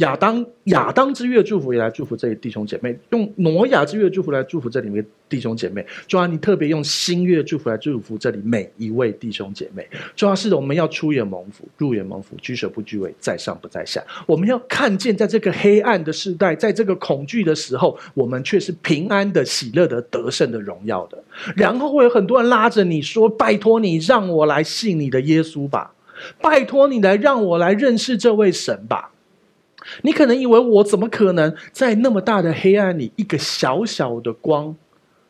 亚当亚当之月祝福也来祝福这里弟兄姐妹，用挪亚之月祝福来祝福这里面弟兄姐妹。主啊，你特别用新月祝福来祝福这里每一位弟兄姐妹。主要是的，我们要出也蒙福，入也蒙福，居首不居尾，在上不在下。我们要看见，在这个黑暗的时代，在这个恐惧的时候，我们却是平安的、喜乐的、得胜的、荣耀的。然后会有很多人拉着你说：“拜托你，让我来信你的耶稣吧！拜托你来让我来认识这位神吧！”你可能以为我怎么可能在那么大的黑暗里，一个小小的光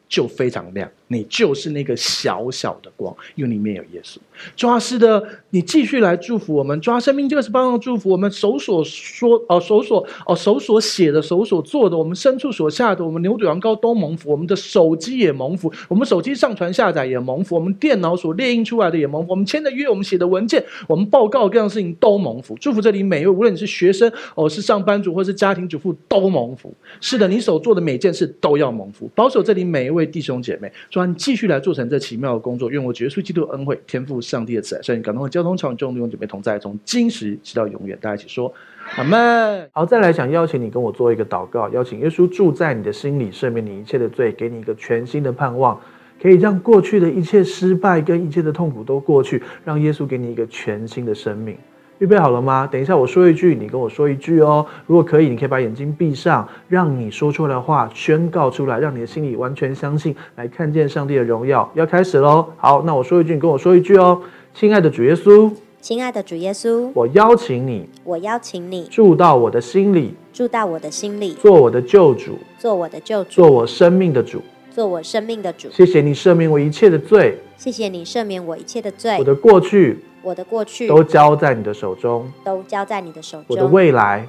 就非常亮？你就是那个小小的光，因为里面有耶稣。抓是的，你继续来祝福我们。抓生命这个是帮助祝福我们手所说哦，手所哦，手所写的，手所做的，我们牲畜所下的，我们牛肚羊羔都蒙福。我们的手机也蒙福，我们手机上传下载也蒙福，我们电脑所列印出来的也蒙福。我们签的约，我们写的文件，我们报告各样的事情都蒙福。祝福这里每一位，无论你是学生哦，是上班族或是家庭主妇，都蒙福。是的，你所做的每件事都要蒙福。保守这里每一位弟兄姐妹。你继续来做成这奇妙的工作，愿我耶稣基督恩惠、天赋上帝的慈爱，圣灵感动和交通场众弟兄姐妹同在，从今时直到永远。大家一起说阿门。好，再来想邀请你跟我做一个祷告，邀请耶稣住在你的心里，赦免你一切的罪，给你一个全新的盼望，可以让过去的一切失败跟一切的痛苦都过去，让耶稣给你一个全新的生命。预备好了吗？等一下我说一句，你跟我说一句哦。如果可以，你可以把眼睛闭上，让你说出来的话宣告出来，让你的心里完全相信，来看见上帝的荣耀。要开始喽！好，那我说一句，你跟我说一句哦。亲爱的主耶稣，亲爱的主耶稣，我邀请你，我邀请你住到我的心里，住到我的心里，做我的救主，做我的救主，做我生命的主，做我生命的主。谢谢你赦免我一切的罪，谢谢你赦免我一切的罪。我的过去。我的过去都交在你的手中，都交在你的手中。我的未来，